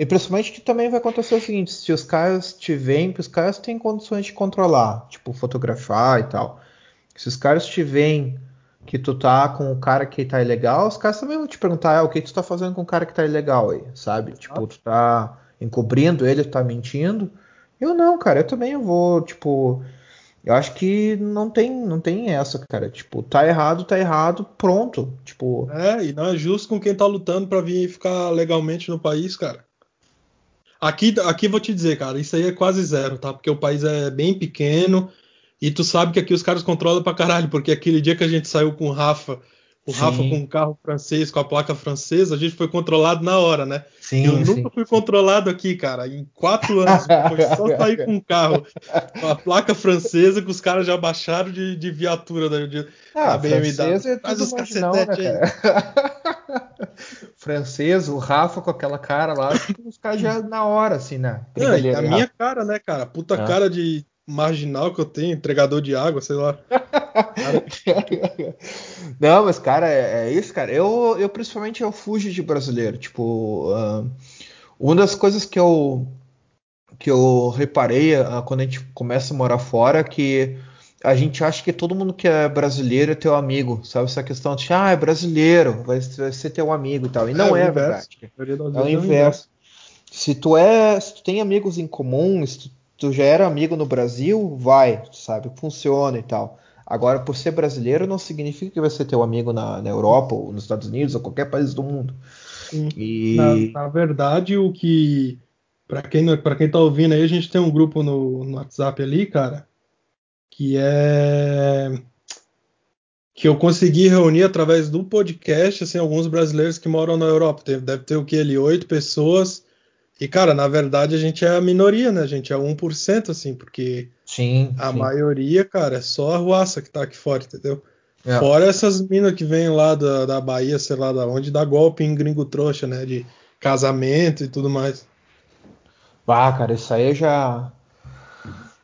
E principalmente que também vai acontecer o seguinte: se os caras te veem, os caras têm condições de controlar, tipo fotografar e tal. Se os caras te veem que tu tá com o cara que tá ilegal, os caras também vão te perguntar ah, o que tu tá fazendo com o cara que tá ilegal aí, sabe? Tipo, tu tá encobrindo ele, tu tá mentindo. Eu não, cara, eu também vou, tipo. Eu acho que não tem, não tem essa, cara. Tipo, tá errado, tá errado, pronto. Tipo. É, e não é justo com quem tá lutando para vir ficar legalmente no país, cara. Aqui, aqui vou te dizer, cara, isso aí é quase zero, tá? Porque o país é bem pequeno e tu sabe que aqui os caras controlam pra caralho, porque aquele dia que a gente saiu com o Rafa, o sim. Rafa com um carro francês, com a placa francesa, a gente foi controlado na hora, né? Sim, eu nunca sim, fui controlado aqui, cara. Em quatro anos, foi só sair com um carro com a placa francesa que os caras já baixaram de, de viatura da, de, ah, da BMW. É tudo os né, francês, o Rafa com aquela cara lá, os caras já na hora, assim, né? Não, é a minha cara, né, cara? Puta ah. cara de marginal que eu tenho, entregador de água, sei lá. Não, mas, cara, é, é, isso, cara. Eu, eu principalmente eu fujo de brasileiro. Tipo, uh, uma das coisas que eu que eu reparei uh, quando a gente começa a morar fora é que a gente acha que todo mundo que é brasileiro é teu amigo, sabe? Essa questão de, ah, é brasileiro, vai, vai ser teu amigo e tal. E não é, é verdade. É o inverso. Se tu é, se tu tem amigos em comum, se tu, tu já era amigo no Brasil, vai, sabe? Funciona e tal. Agora, por ser brasileiro, não significa que vai ser teu amigo na, na Europa, ou nos Estados Unidos, ou qualquer país do mundo. E... Na, na, verdade, o que. Para quem, pra quem tá ouvindo aí, a gente tem um grupo no, no WhatsApp ali, cara, que é que eu consegui reunir através do podcast assim alguns brasileiros que moram na Europa. Deve ter o que ali oito pessoas. E cara, na verdade a gente é a minoria, né? A gente é 1% assim, porque sim, a sim. maioria, cara, é só a ruaça que tá aqui fora, entendeu? É. Fora essas minas que vêm lá da, da Bahia, sei lá da onde, dá golpe em gringo trouxa, né? De casamento e tudo mais. Ah, cara, isso aí já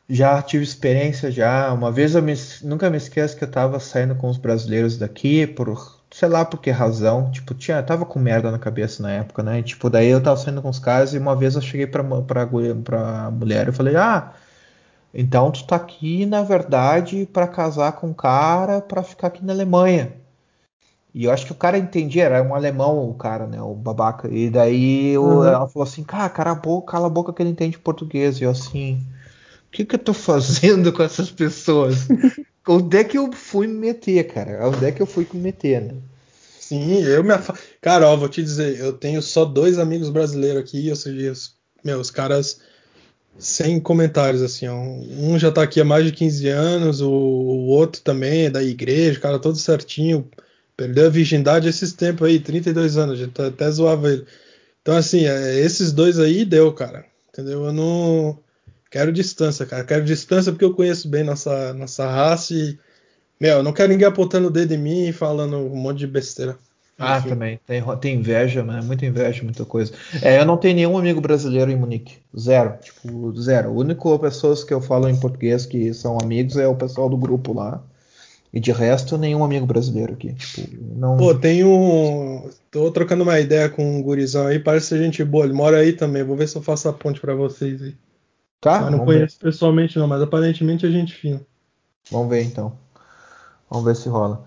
já tive experiência já. Uma vez eu me, nunca me esqueço que eu tava saindo com os brasileiros daqui por sei lá por que razão. Tipo, tinha, tava com merda na cabeça na época, né? E, tipo, daí eu tava saindo com os caras e uma vez eu cheguei pra, pra, pra mulher e falei, ah, então tu tá aqui, na verdade, para casar com um cara para ficar aqui na Alemanha. E eu acho que o cara entendia, era um alemão o cara, né? O babaca. E daí uhum. ela falou assim, cara, cala a boca, cala a boca que ele entende português. E eu assim que, que eu tô fazendo com essas pessoas? Onde é que eu fui me meter, cara? Onde é que eu fui me meter, né? Sim, eu me afa... Cara, ó, vou te dizer, eu tenho só dois amigos brasileiros aqui, ou seja, meus caras sem comentários, assim, ó. Um já tá aqui há mais de 15 anos, o, o outro também é da igreja, cara, todo certinho. Perdeu a virgindade esses tempos aí, 32 anos, a gente até zoava ele. Então, assim, é, esses dois aí deu, cara. Entendeu? Eu não quero distância, cara. Quero distância porque eu conheço bem nossa, nossa raça e, meu, eu não quero ninguém apontando o dedo em mim e falando um monte de besteira. Ah, Enfim. também. Tem, tem inveja, né? Muita inveja, muita coisa. É, eu não tenho nenhum amigo brasileiro em Munique. Zero. Tipo, zero. O único pessoas que eu falo em português que são amigos é o pessoal do grupo lá. E de resto, nenhum amigo brasileiro aqui. Tipo, não... Pô, tem um. Tô trocando uma ideia com um gurizão aí, parece ser gente boa. Ele mora aí também. Vou ver se eu faço a ponte para vocês aí. Tá? Mas não conheço ver. pessoalmente, não, mas aparentemente é gente fina. Vamos ver então. Vamos ver se rola.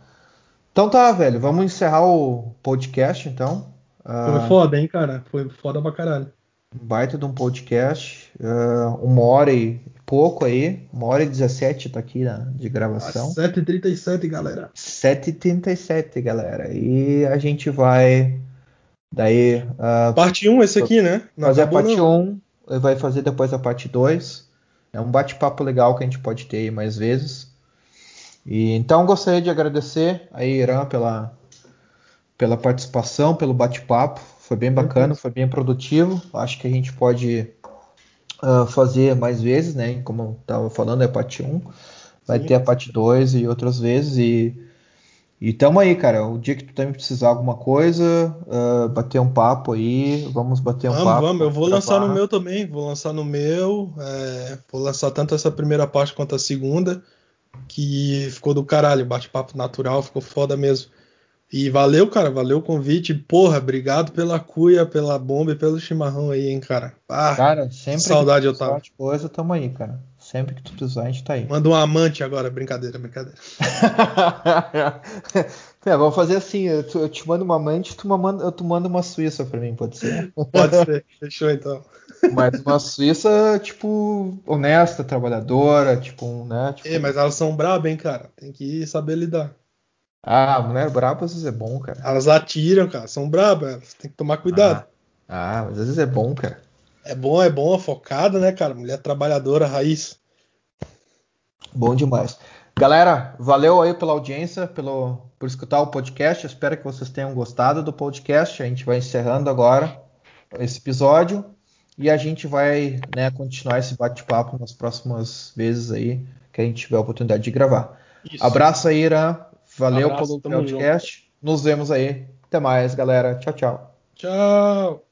Então tá, velho. Vamos encerrar o podcast então. Foi uh... foda, hein, cara? Foi foda pra caralho. Baita de um podcast. Uh, uma hora e pouco aí. Uma hora e 17 tá aqui na, de gravação. 7h37, galera. 7h37, galera. E a gente vai. Daí. Uh, parte 1, esse aqui, né? Não fazer a parte não. 1. Vai fazer depois a parte 2. É um bate-papo legal que a gente pode ter aí mais vezes. E então gostaria de agradecer a Irã pela, pela participação, pelo bate-papo. Foi bem bacana, foi bem produtivo. Acho que a gente pode uh, fazer mais vezes, né? Como eu estava falando, é a parte 1. Vai Sim. ter a parte 2 e outras vezes. E, e tamo aí, cara. O dia que tu também precisar alguma coisa, uh, bater um papo aí, vamos bater um vamos, papo. Vamos, eu vou lançar no meu também. Vou lançar no meu. É, vou lançar tanto essa primeira parte quanto a segunda. Que ficou do caralho. Bate-papo natural, ficou foda mesmo. E valeu, cara, valeu o convite. Porra, obrigado pela cuia, pela bomba e pelo chimarrão aí, hein, cara. Ah, cara, sempre saudade eu tava. coisa, tamo aí, cara. Sempre que tu precisar, a gente tá aí. Manda um amante agora, brincadeira, brincadeira. é, vamos fazer assim, eu, eu, te mando uma amante, tu manda, tu manda uma suíça pra mim, pode ser? Pode ser, fechou então. Mas uma suíça, tipo, honesta, trabalhadora, tipo, né? Tipo... É, mas elas são brabas, hein, cara. Tem que saber lidar. Ah, mulher braba às vezes é bom, cara. Elas atiram, cara. São brabas. Tem que tomar cuidado. Ah, ah, mas às vezes é bom, cara. É bom, é bom, focada, né, cara? Mulher trabalhadora, raiz. Bom demais. Galera, valeu aí pela audiência, pelo, por escutar o podcast. Espero que vocês tenham gostado do podcast. A gente vai encerrando agora esse episódio e a gente vai né, continuar esse bate-papo nas próximas vezes aí que a gente tiver a oportunidade de gravar. Isso. Abraço aí, Irã. Valeu abraço, pelo podcast. Junto. Nos vemos aí. Até mais, galera. Tchau, tchau. Tchau.